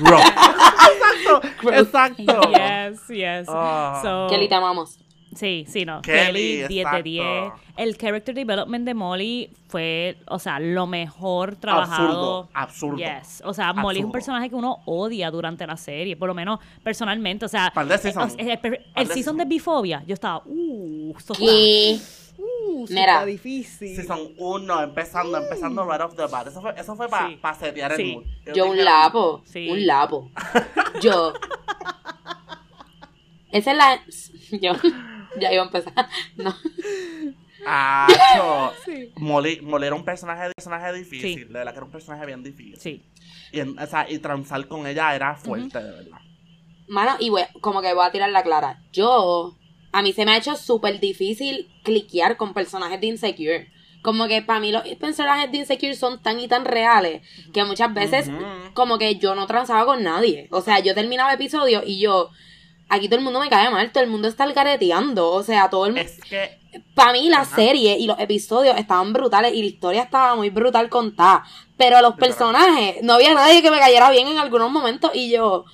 Growth. exacto, exacto. Yes, yes. Ah. So, Kelly, te amamos. Sí, sí, no. Kelly, Kelly, 10 de exacto. 10. El character development de Molly fue, o sea, lo mejor trabajado. Absurdo, absurdo. Yes. O sea, Molly es un personaje que uno odia durante la serie, por lo menos personalmente. O sea, Par de eh, el, el season de Bifobia, yo estaba, uh, esto uh, Mira. difícil. Season 1, empezando, empezando right off the bat. Eso fue, eso fue para Sí. setear Sí. el mood. Yo un lapo. Sí. Un lapo. Yo. Esa es la. Yo. Ya iba a empezar. No. Acho. Sí. Molly, Molly era un personaje, personaje difícil. Sí. De verdad que era un personaje bien difícil. Sí. Y, en- o sea, y transar con ella era fuerte, de verdad. Mano, y bueno, como que voy a tirar la clara. Yo. A mí se me ha hecho súper difícil cliquear con personajes de Insecure. Como que para mí los personajes de Insecure son tan y tan reales que muchas veces como que yo no transaba con nadie. O sea, yo terminaba episodios y yo, aquí todo el mundo me cae mal, todo el mundo está algareteando. O sea, todo el mundo... Es que Para mí la Ajá. serie y los episodios estaban brutales y la historia estaba muy brutal contada. Pero los personajes, no había nadie que me cayera bien en algunos momentos y yo,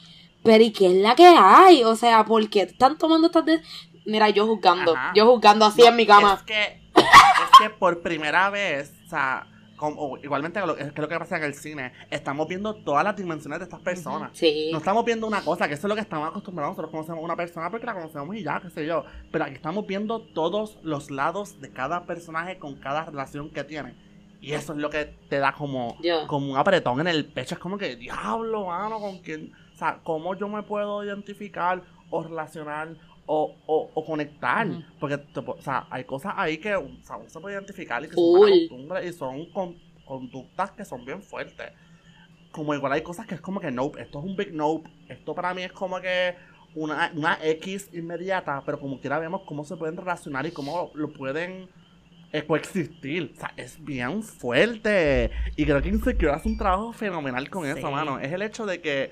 pero ¿y qué es la que hay? O sea, ¿por qué están tomando estas... de- Mira, yo juzgando, Ajá. yo juzgando así No, en mi cama. Es que, es que por primera vez, o sea, como- igualmente que lo, que lo que pasa en el cine, estamos viendo todas las dimensiones de estas personas. Sí. No estamos viendo una cosa, que eso es lo que estamos acostumbrados. Nosotros conocemos a una persona porque la conocemos y ya, qué sé yo. Pero aquí estamos viendo todos los lados de cada personaje con cada relación que tiene. Y eso es lo que te da como, como un apretón en el pecho. Es como que, diablo, mano, con quién. O sea, ¿cómo yo me puedo identificar o relacionar o, o, o conectar? Porque, o sea, hay cosas ahí que o sea, uno se puede identificar y que Full. son costumbres y son con- conductas que son bien fuertes como igual hay cosas que es como que nope, esto es un big nope, esto para mí es como que una, una X inmediata, pero como quiera vemos cómo se pueden relacionar y cómo lo pueden eh, coexistir. O sea, es bien fuerte. Y creo que Insecure hace un trabajo fenomenal con eso, mano. Es el hecho de que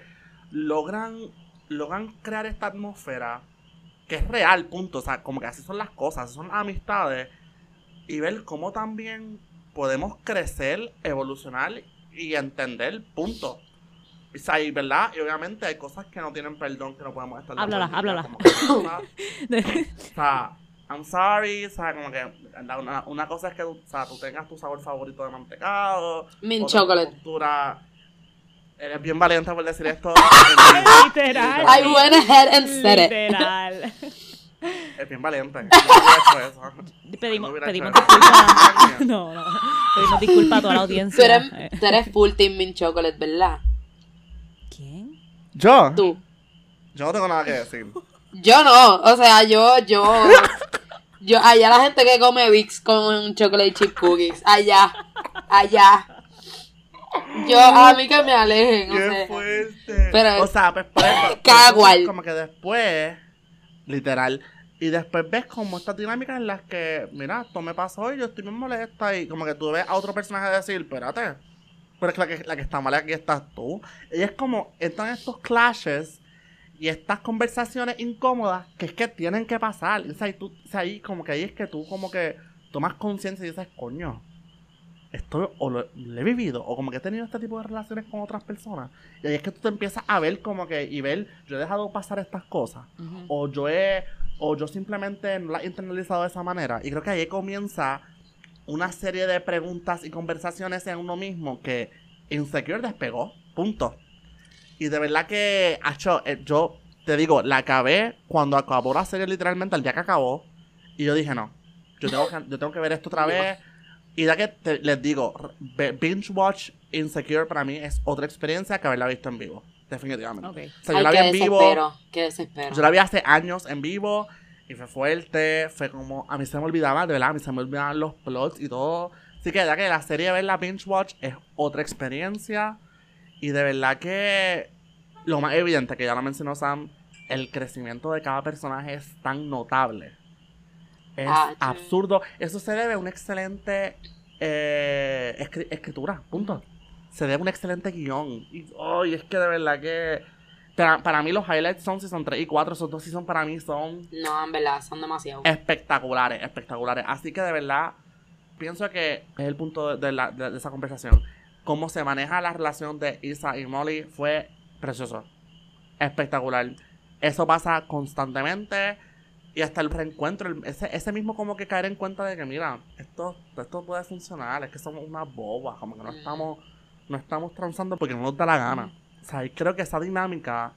logran, logran crear esta atmósfera que es real, punto. O sea, como que así son las cosas, así son las amistades. Y ver cómo también podemos crecer, evolucionar y entender, punto. O sea, y verdad, y obviamente hay cosas que no tienen perdón, que no podemos estar de Háblala, acuerdo, háblala. o sea, I'm sorry, o sea, como que una, una cosa es que tú, o sea, tú tengas tu sabor favorito de mantecado. Mint chocolate. postura, eres bien valiente por decir esto. Literal. I went ahead and said it. Literal. Es bien valiente. Yo no hubiera hecho eso. Pedimos, No pedimos disculpas. No, no. Pedimos disculpas a toda la Tú audiencia. eres, Eh, tú eres full team mint chocolate, ¿verdad? ¿Quién? Yo, Tú. yo no tengo nada que decir. Yo no, o sea, yo, yo, yo, allá la gente que come Vicks con chocolate chip cookies, allá, allá. Yo, a mí que me alejen, o ¡Qué sea. fuerte! Pero- o sea, pues ejemplo, Cada cual. Como que después, literal, y después ves como estas dinámicas en las que, mira, esto me pasó y yo estoy bien molesta y como que tú ves a otro personaje decir, espérate, pero es que la que, la que está mal aquí estás tú. Y es como, entran estos clashes Y estas conversaciones incómodas, que es que tienen que pasar. O sea, y tú, o sea, ahí como que ahí es que tú como que tomas conciencia y dices, coño, esto o lo, lo he vivido, o como que he tenido este tipo de relaciones con otras personas. Y ahí es que tú te empiezas a ver como que, y ver, yo he dejado pasar estas cosas, o yo he, o yo simplemente no las he internalizado de esa manera. Y creo que ahí comienza una serie de preguntas y conversaciones en uno mismo que Insecure despegó, punto. Y de verdad que, acho, eh, yo te digo, la acabé cuando acabó la serie literalmente, el día que acabó. Y yo dije, no, yo tengo que, yo tengo que ver esto otra vez. Y ya que te- les digo, binge watch Insecure para mí es otra experiencia que haberla visto en vivo. Definitivamente. Ok. O sea, yo Ay, la vi en vivo. qué desespero. Yo la vi hace años en vivo y fue fuerte, fue como, a mí se me olvidaba, de verdad, a mí se me olvidaban los plots y todo. Así que ya que la serie de verla binge watch es otra experiencia y de verdad que lo más evidente que ya lo mencionó Sam, el crecimiento de cada personaje es tan notable. Es Ah, absurdo. Eso se debe a una excelente eh, escri- escritura, punto. Se debe a un excelente guion. Y ay, es que de verdad que... Para, para mí los highlights son Season 3 y 4, esos dos Season para mí son No, en verdad, son demasiado. espectaculares, espectaculares. Así que de verdad, pienso que es el punto de, de la- de- de esa conversación. Cómo se maneja la relación de Isa y Molly fue precioso. Espectacular. Eso pasa constantemente. Y hasta el reencuentro, el- ese, ese mismo como que caer en cuenta de que, mira, esto, esto puede funcionar, es que somos unas bobas, como que no Mm. estamos, no estamos transando porque no nos da la gana. O sea, y creo que esa dinámica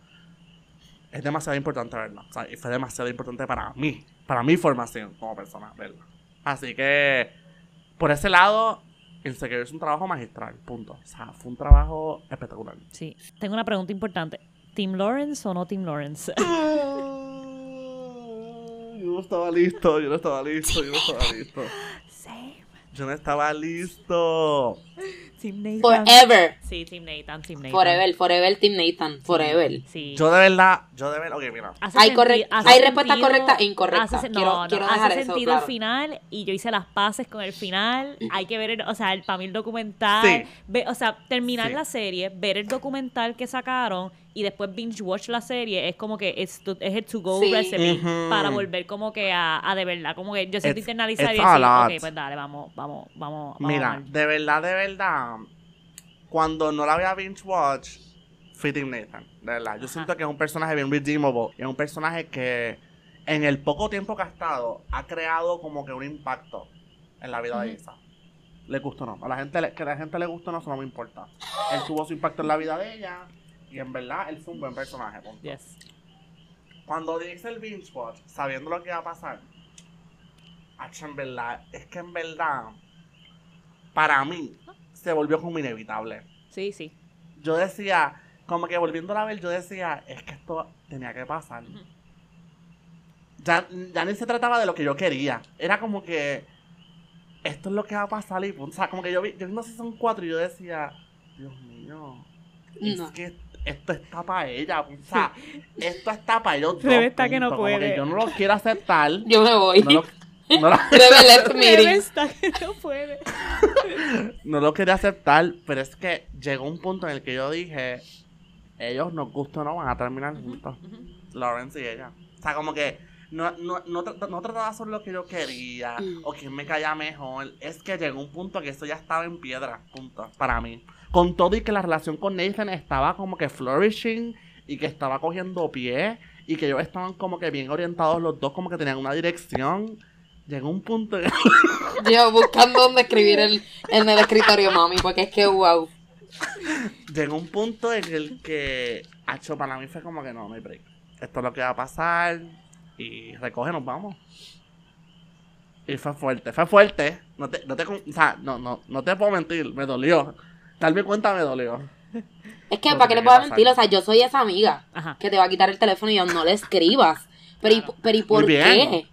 es demasiado importante verla. O sea, y fue demasiado importante para mí, para mi formación como persona, verla. Así que, por ese lado, Insecure es un trabajo magistral, punto. O sea, fue un trabajo espectacular. Sí. Tengo una pregunta importante. ¿Team Lawrence o no Team Lawrence? Yo no estaba listo, yo no estaba listo, yo no estaba listo. Same. Yo no estaba listo. Team Nathan. Forever. Sí, Team Nathan, Team Nathan. Forever, forever, Team Nathan. Forever. Sí. Yo de verdad, yo de verdad, ok, mira. Hay corre- hay respuesta correcta e incorrecta. hace Quiero- no, no, hace eso sentido claro. el final y yo hice las paces con el final. Hay que ver, el- o sea, el, para mí el documental. Sí. ve- o sea, terminar Sí. la serie, ver el documental que sacaron y después binge watch la serie es como que es, es el to go Sí. recipe para volver como que a, a de verdad, como que yo siento internalizar y decir, ok, pues dale, vamos, vamos, vamos, vamos. Mira, mal". de verdad, de verdad, cuando no la voy a binge watch, fui Team Nathan, de verdad. Yo siento que es un personaje bien redeemable. y Es un personaje que en el poco tiempo que ha estado, ha creado como que un impacto en la vida de. Isa. Le gustó o no. A la gente, le- que a la gente le gustó o no, eso no me importa. Él tuvo su impacto en la vida de ella. Y en verdad, él fue un buen personaje. Yes. Cuando dice el binge watch, sabiendo lo que va a pasar, en verdad, es que en verdad, para mí, se volvió como inevitable. Sí, sí. Yo decía, como que volviéndola a ver, yo decía, es que esto tenía que pasar. Ya, ya ni se trataba de lo que yo quería. Era como que esto es lo que va a pasar y. O sea, como que yo vi, yo vi Season 4 y yo decía, Dios mío, es No. que esto está para ella. O sea, esto está para ellos dos. Está que no. Como puede. yo no lo quiero aceptar. Yo me voy. No lo, no lo- no puede. no quería aceptar, pero es que llegó un punto en el que yo dije, ellos nos gustan o no van a terminar juntos. Lawrence y ella. O sea, como que no, no, no, tra- no trataba sobre lo que yo quería Mm. o quién me caía mejor. Es que llegó un punto que eso ya estaba en piedra, punto, para mí. Con todo y que la relación con Nathan estaba como que flourishing y que estaba cogiendo pie y que ellos estaban como que bien orientados los dos, como que tenían una dirección. Llegó un punto en Yo buscando dónde escribir el, en el escritorio, mami, porque es que wow. llegó un punto en el que, hacho, para mí fue como que no, no hay break. Esto es lo que va a pasar y recoge, nos vamos. Y fue fuerte, fue fuerte. No te, no te, o sea, no, no, no te puedo mentir, me dolió. Darme cuenta me dolió. Es que, No ¿para qué le puedo mentir? O sea, yo soy esa amiga Ajá. que te va a quitar el teléfono y yo no le escribas. Pero, ¿y, pero ¿y por Muy bien. qué?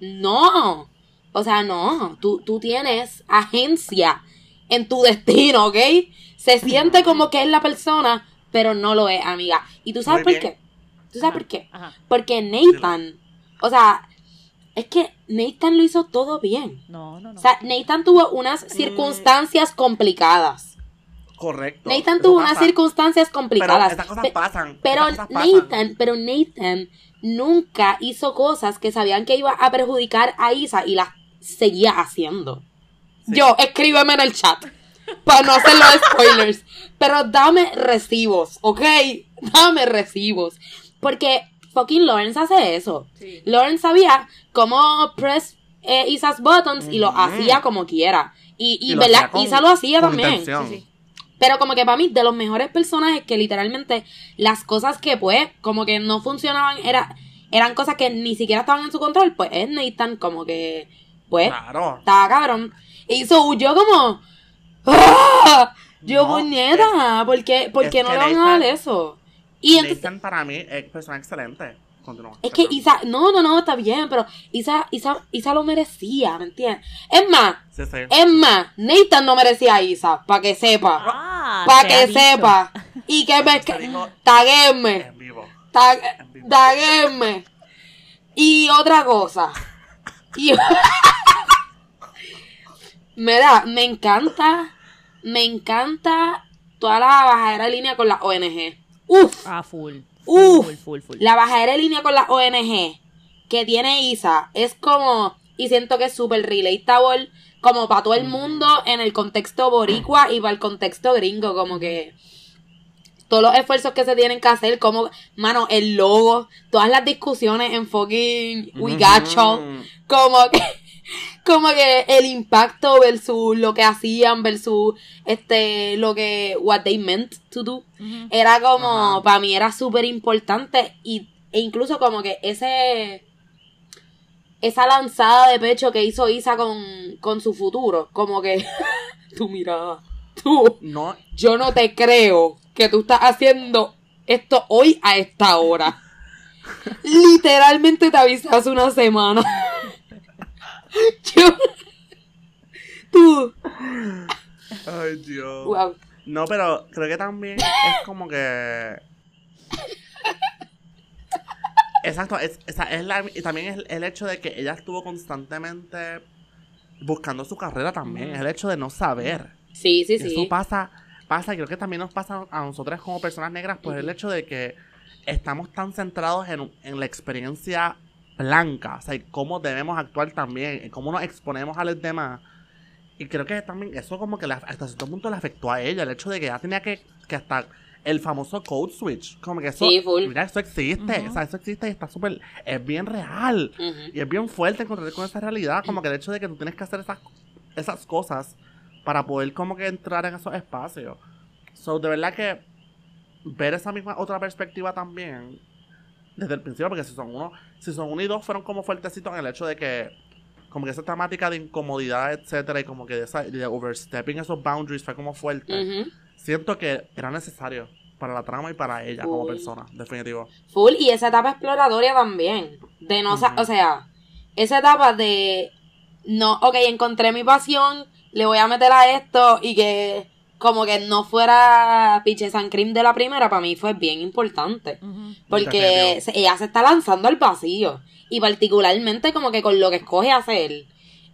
No. O sea, no. Tú, tú tienes agencia en tu destino, ¿ok? Se siente como que es la persona, pero no lo es, amiga. ¿Y tú sabes Muy por bien. qué? ¿Tú sabes Ajá, por qué? Ajá. Porque Nathan, o sea, es que Nathan lo hizo todo bien. No, no, no. O sea, Nathan tuvo unas Mm. circunstancias complicadas. Correcto. Nathan tuvo unas circunstancias Pero complicadas. estas cosas Pe- pasan. Pero estas cosas pasan. Nathan, pero Nathan nunca hizo cosas que sabían que iba a perjudicar a Isa y las seguía haciendo. Sí. Yo, escríbeme en el chat. Para no hacer los spoilers. Pero dame recibos, ¿ok? Dame recibos. Porque fucking Lawrence hace eso. Sí. Lawrence sabía cómo press eh, Isa's buttons y lo hacía como quiera. Y, y, Y lo ¿verdad? hacía con- Isa lo hacía también. intención. Sí, sí. Pero como que para mí, de los mejores personajes que literalmente las cosas que pues, como que no funcionaban, era, eran cosas que ni siquiera estaban en su control, pues es Nathan como que, pues, Claro. estaba cabrón. Y so, yo como, ¡ah! Yo, No, puñeta, ¿por qué, por es qué no le van a dar eso? Y entonces, Nathan para mí es persona excelente. Continúa. es que perdón. Isa, no, no, no, está bien, pero Isa, Isa, Isa lo merecía, ¿me entiendes? Es más, Sí, sí. es más, Nathan no merecía a Isa, para que sepa. Ah, Para que dicho. sepa. Y que me... Taguenme. En vivo. Tag, En vivo. taguenme. Y otra cosa. Y... Mira, me encanta. Me encanta toda la bajadera de línea con la ONG. Uf. Ah, full. Uf. Full, full, full. La bajadera de línea con la ONG que tiene Isa es como, y siento que es súper relatable, como para todo el mundo en el contexto boricua y para el contexto gringo, como que todos los esfuerzos que se tienen que hacer, como, mano, el logo, todas las discusiones en fucking We Got You, Ujú. como que como que el impacto versus lo que hacían versus este lo que what they meant to do era como para mí era súper importante y e incluso como que ese esa lanzada de pecho que hizo Isa con, con su futuro como que tu mirada tú No, yo no te creo que tú estás haciendo esto hoy a esta hora. Literalmente te avisé hace una semana. Yo. Tú. ay Dios. Wow. No, pero creo que también es como que. Exacto, es, esa es la, y también es el hecho de que ella estuvo constantemente buscando su carrera también. Es el hecho de no saber. Sí, sí, Y Eso sí. pasa, pasa, creo que también nos pasa a nosotras como personas negras, pues el hecho de que estamos tan centrados en, en la experiencia blanca, o sea, y cómo debemos actuar también, cómo nos exponemos a los demás. Y creo que también eso como que la- hasta cierto punto le afectó a ella, el hecho de que ella tenía que, que hasta el famoso code switch, como que eso, Sí, mira, eso existe, Ujú. o sea, eso existe y está súper, es bien real. Ujú. Y es bien fuerte encontrar con esa realidad, como que el hecho de que tú tienes que hacer esas, esas cosas para poder como que entrar en esos espacios. So, de verdad que ver esa misma otra perspectiva también desde el principio, porque si son uno, si son uno y dos fueron como fuertecitos en el hecho de que como que esa temática de incomodidad, etcétera, y como que de, esa, de overstepping esos boundaries fue como fuerte. Siento que era necesario para la trama y para ella como persona, definitivo. Full. Y esa etapa exploratoria también. De no Ujú. O sea, esa etapa de. No, ok, encontré mi pasión, le voy a meter a esto y que. Como que no fuera Piche San Cream de la primera, para mí fue bien importante. Porque se- ella se está lanzando al vacío. Y particularmente como que con lo que escoge hacer.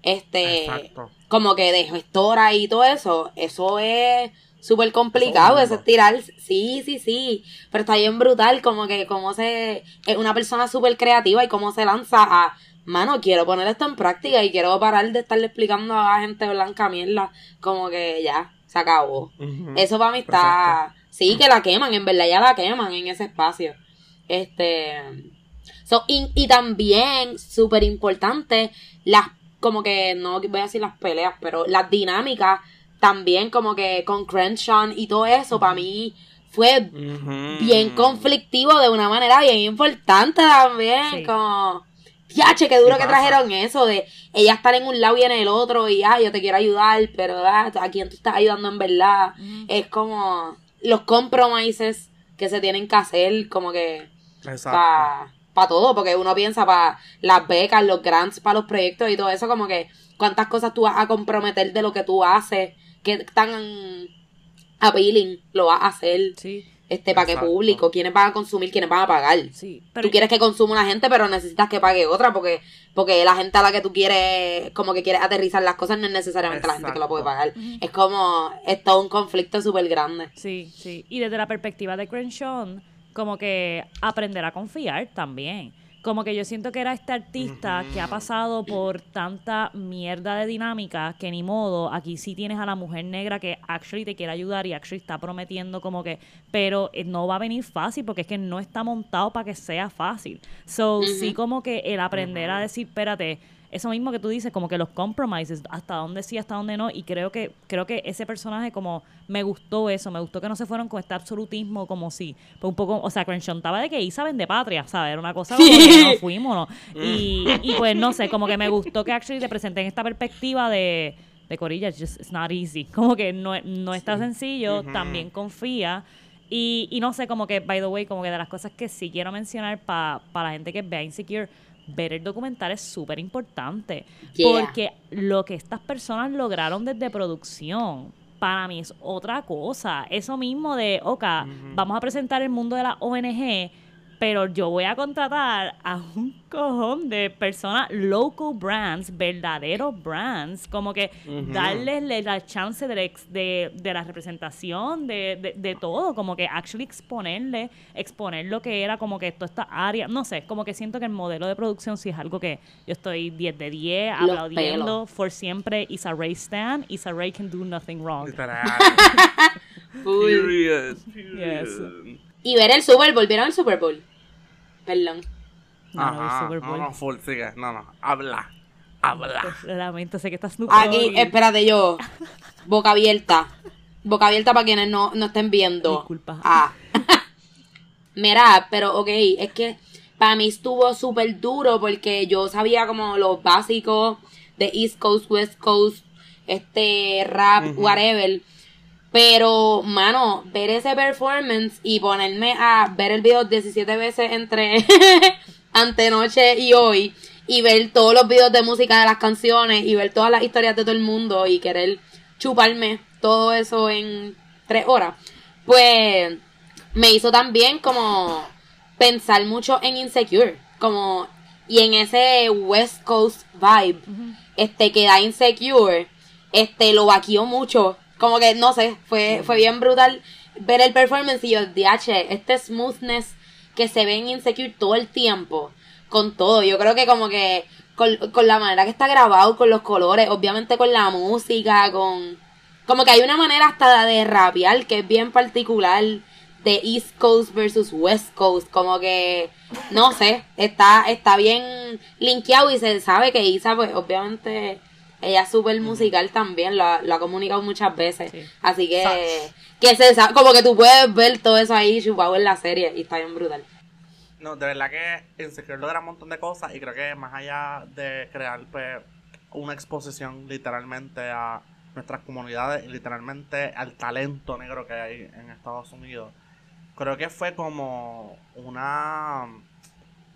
Este. Exacto. Como que de gestora y todo eso. Eso es súper complicado. Eso es tirar. Sí, sí, sí. Pero está bien brutal. Como que cómo se. Es una persona súper creativa y cómo se lanza a. Mano, quiero poner esto en práctica y quiero parar de estarle explicando a gente blanca mierda. Como que ya, se acabó. Eso para mí está. Sí, que la queman, en verdad ya la queman en ese espacio. Este. So, y, y también, súper importante, las. Como que, no voy a decir las peleas, pero las dinámicas también, como que con Crenshaw y todo eso, para mí fue bien conflictivo de una manera bien importante también. Sí. Como. Diache, qué duro que trajeron eso de ella estar en un lado y en el otro y ah, yo te quiero ayudar, pero ah, a quién tú estás ayudando en verdad. Es como los compromises que se tienen que hacer, como que para todo, porque uno piensa para las becas, los grants, para los proyectos y todo eso, como que cuántas cosas tú vas a comprometer de lo que tú haces, que tan appealing lo vas a hacer. Sí. Este, para qué Exacto. público, quiénes van a consumir, quiénes van a pagar. Sí, tú quieres que consuma una gente, pero necesitas que pague otra, porque, porque la gente a la que tú quieres, como que quieres aterrizar las cosas, no es necesariamente la gente que lo puede pagar. Es como, es todo un conflicto súper grande. Sí, sí. Y desde la perspectiva de Crenshaw, como que aprender a confiar también. Como que yo siento que era este artista que ha pasado por tanta mierda de dinámica que ni modo, aquí sí tienes a la mujer negra que actually te quiere ayudar y actually está prometiendo como que, pero eh, no va a venir fácil porque es que no está montado para que sea fácil. So, sí como que el aprender a decir, espérate, eso mismo que tú dices, como que los compromises, hasta dónde sí, hasta dónde no, y creo que, creo que ese personaje como me gustó eso, me gustó que no se fueron con este absolutismo como si, pues un poco, o sea, Crenshaw estaba de que Isa vende patria, ¿sabes? Era una cosa como que no fuimos, ¿no? Y, y pues no sé, como que me gustó que actually te presenten esta perspectiva de, de Corilla, it's just, it's not easy, como que no, no está sencillo, también confía. Y, y no sé, como que, by the way, como que de las cosas que sí quiero mencionar para la gente que vea Insecure, ver el documental es súper importante. Yeah. Porque lo que estas personas lograron desde producción, para mí es otra cosa. Eso mismo de, ok, vamos a presentar el mundo de la ONG, pero yo voy a contratar a un cojón de personas, local brands, verdaderos brands, como que darles le- la chance de, de, de la representación, de, de, de todo, como que actually exponerle, exponer lo que era como que toda esta área, no sé, como que siento que el modelo de producción sí es algo que yo estoy 10 de 10, Los aplaudiendo pelos. for siempre, Issa Rae Stan, Issa Rae can do nothing wrong. Yes. Y ver el Super Bowl, ¿vieron el Super Bowl? Perdón. No, no, el Ajá. Super No, Bowl. no, full, sigue. No, no. Habla. Habla. Lamento, sé que estás Aquí, espérate yo. Boca abierta. Boca abierta para quienes no, no estén viendo. Disculpa. Ah. Mira, pero ok, es que para mí estuvo súper duro porque yo sabía como los básicos de East Coast, West Coast, este rap, whatever. Pero, mano, ver ese performance y ponerme a ver el video 17 veces entre antenoche y hoy y ver todos los videos de música de las canciones y ver todas las historias de todo el mundo y querer chuparme todo eso en tres horas, pues me hizo también como pensar mucho en Insecure, como y en ese West Coast vibe, este que da Insecure, este lo vaqueó mucho, como que no sé, fue fue bien brutal ver el performance y yo, DH, este smoothness que se ve en Insecure todo el tiempo, con todo, yo creo que como que con, con la manera que está grabado, con los colores, obviamente con la música, con como que hay una manera hasta de rapear que es bien particular de East Coast versus West Coast, como que no sé, está está bien linkeado y se sabe que Isa pues obviamente ella es súper musical también, lo, ha- lo ha comunicado muchas veces, Sí. así que que se sabe, como que tú puedes ver todo eso ahí chupado en la serie y está bien brutal. No, de verdad que Insecure logra un montón de cosas y creo que más allá de crear pues, una exposición literalmente a nuestras comunidades y literalmente al talento negro que hay en Estados Unidos, creo que fue como una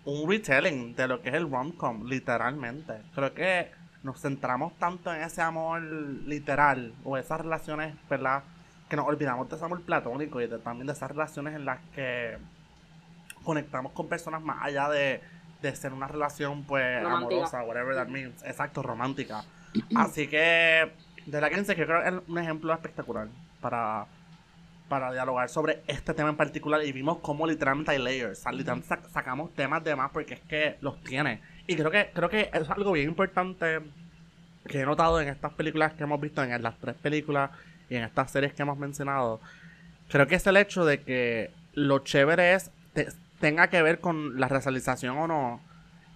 un retelling de lo que es el rom-com, literalmente. Creo que nos centramos tanto en ese amor literal o esas relaciones, ¿verdad? Que nos olvidamos de ese amor platónico y de- también de esas relaciones en las que conectamos con personas más allá de, de ser una relación pues Romántica. amorosa, whatever that means, exacto, romántica. Así que de la que que creo que es un ejemplo espectacular para, para dialogar sobre este tema en particular y vimos cómo literalmente hay layers, o sea, literalmente sac- sacamos temas de más porque es que los tiene. Y creo que creo que es algo bien importante que he notado en estas películas que hemos visto, en las tres películas y en estas series que hemos mencionado, creo que es el hecho de que lo chévere es, te- tenga que ver con la racialización o no,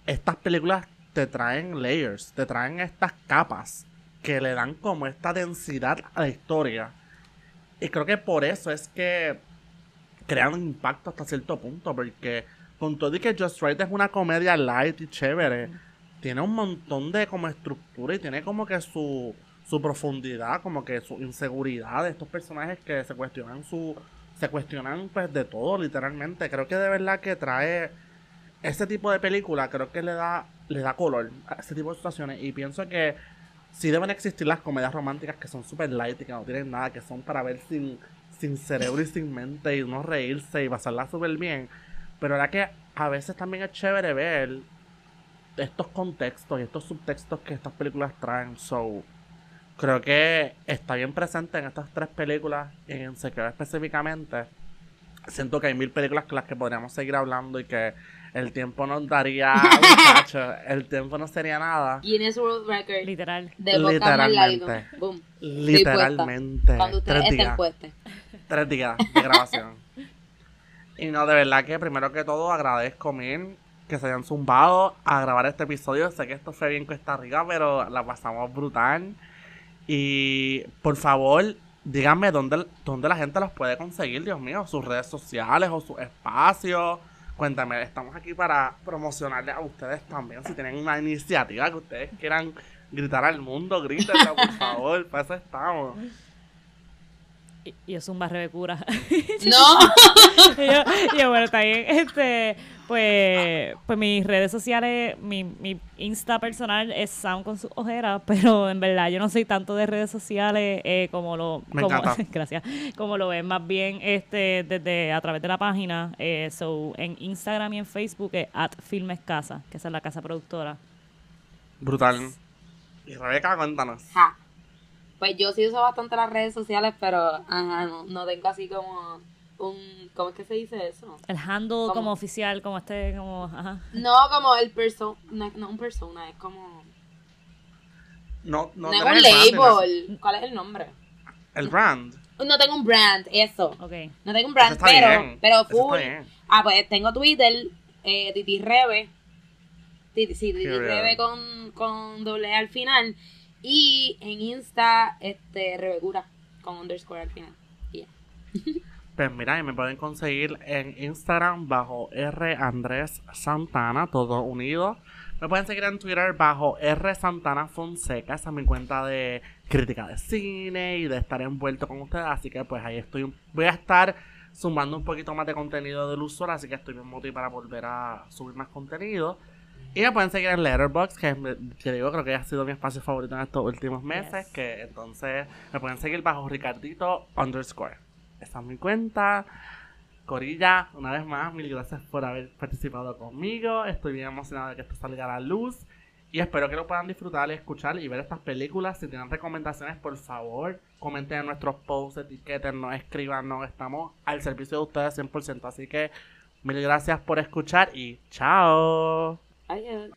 estas películas te traen layers, te traen estas capas que le dan como esta densidad a la historia. Y creo que por eso es que crean impacto hasta cierto punto, porque con todo y que Just Right es una comedia light y chévere, tiene un montón de como estructura y tiene como que su, su profundidad, como que su inseguridad de estos personajes que se cuestionan su se cuestionan pues de todo literalmente. Creo que de verdad que trae ese tipo de película, creo que le da le da color a ese tipo de situaciones y pienso que sí deben existir las comedias románticas que son super light y que no tienen nada, que son para ver sin sin cerebro y sin mente y uno reírse y pasarla súper bien. Pero era que a veces también es chévere ver estos contextos y estos subtextos que estas películas traen. So, creo que está bien presente en estas tres películas, en Secret específicamente. Siento que hay mil películas con las que podríamos seguir hablando y que el tiempo nos daría, muchacho, el tiempo no sería nada. Guinness World Record Literal. de. Literalmente. Boom. Literalmente. Cuando ustedes estén puestos. Tres días de grabación. Y no, de verdad que primero que todo agradezco mil que se hayan zumbado a grabar este episodio. Sé que esto fue bien cuesta arriba, pero la pasamos brutal. Y por favor, díganme dónde, dónde la gente los puede conseguir, Dios mío, sus redes sociales o sus espacios. Cuéntame, estamos aquí para promocionarles a ustedes también. Si tienen una iniciativa que ustedes quieran gritar al mundo, grítenlo, por favor. Para eso estamos. Y, y es un barrio de cura. No. y, yo, y yo, bueno, está bien. Este, pues, pues mis redes sociales, mi, mi Insta personal es Sound con sus ojeras, pero en verdad yo no soy tanto de redes sociales eh, como lo Me como, gracias, como lo ven más bien este desde a través de la página. Eh, so, en Instagram y en Facebook es at Filmes Casa, que esa es la casa productora. Brutal. Y Rebeca, cuéntanos. Ja. Pues yo sí uso bastante las redes sociales, pero ajá, no, no tengo así como un... ¿Cómo es que se dice eso? El handle como oficial, como este, como, ajá. No como el persona, no, no un persona, es como... No, No, no, es un label. ¿Cuál es el nombre? El brand. No tengo un brand, eso. Ok. No tengo un brand, Eso está pero, bien. pero Eso full. está bien. Ah, pues tengo Twitter, eh, Titi Rebe. Titi, sí, Titi Rebe con, con doble al final. Y en Insta, este, Rebecura, con underscore al final. Pues mira, y me pueden conseguir en Instagram bajo R Andrés Santana, todo unido. Me pueden seguir en Twitter bajo R Santana Fonseca, esa es mi cuenta de crítica de cine y de estar envuelto con ustedes. Así que pues ahí estoy. Voy a estar sumando un poquito más de contenido del usuario, así que estoy bien motivado para volver a subir más contenido. Y me pueden seguir en Letterboxd, que, digo, creo que ha sido mi espacio favorito en estos últimos meses. Yes. Que entonces me pueden seguir bajo Ricardito underscore. Esa es mi cuenta. Corilla, una vez más, mil gracias por haber participado conmigo. Estoy bien emocionado de que esto salga a la luz. Y espero que lo puedan disfrutar y escuchar y ver estas películas. Si tienen recomendaciones, por favor, comenten en nuestros posts, etiquetennos, escríbanos. Estamos al servicio de ustedes 100%. Así que mil gracias por escuchar y chao. I am.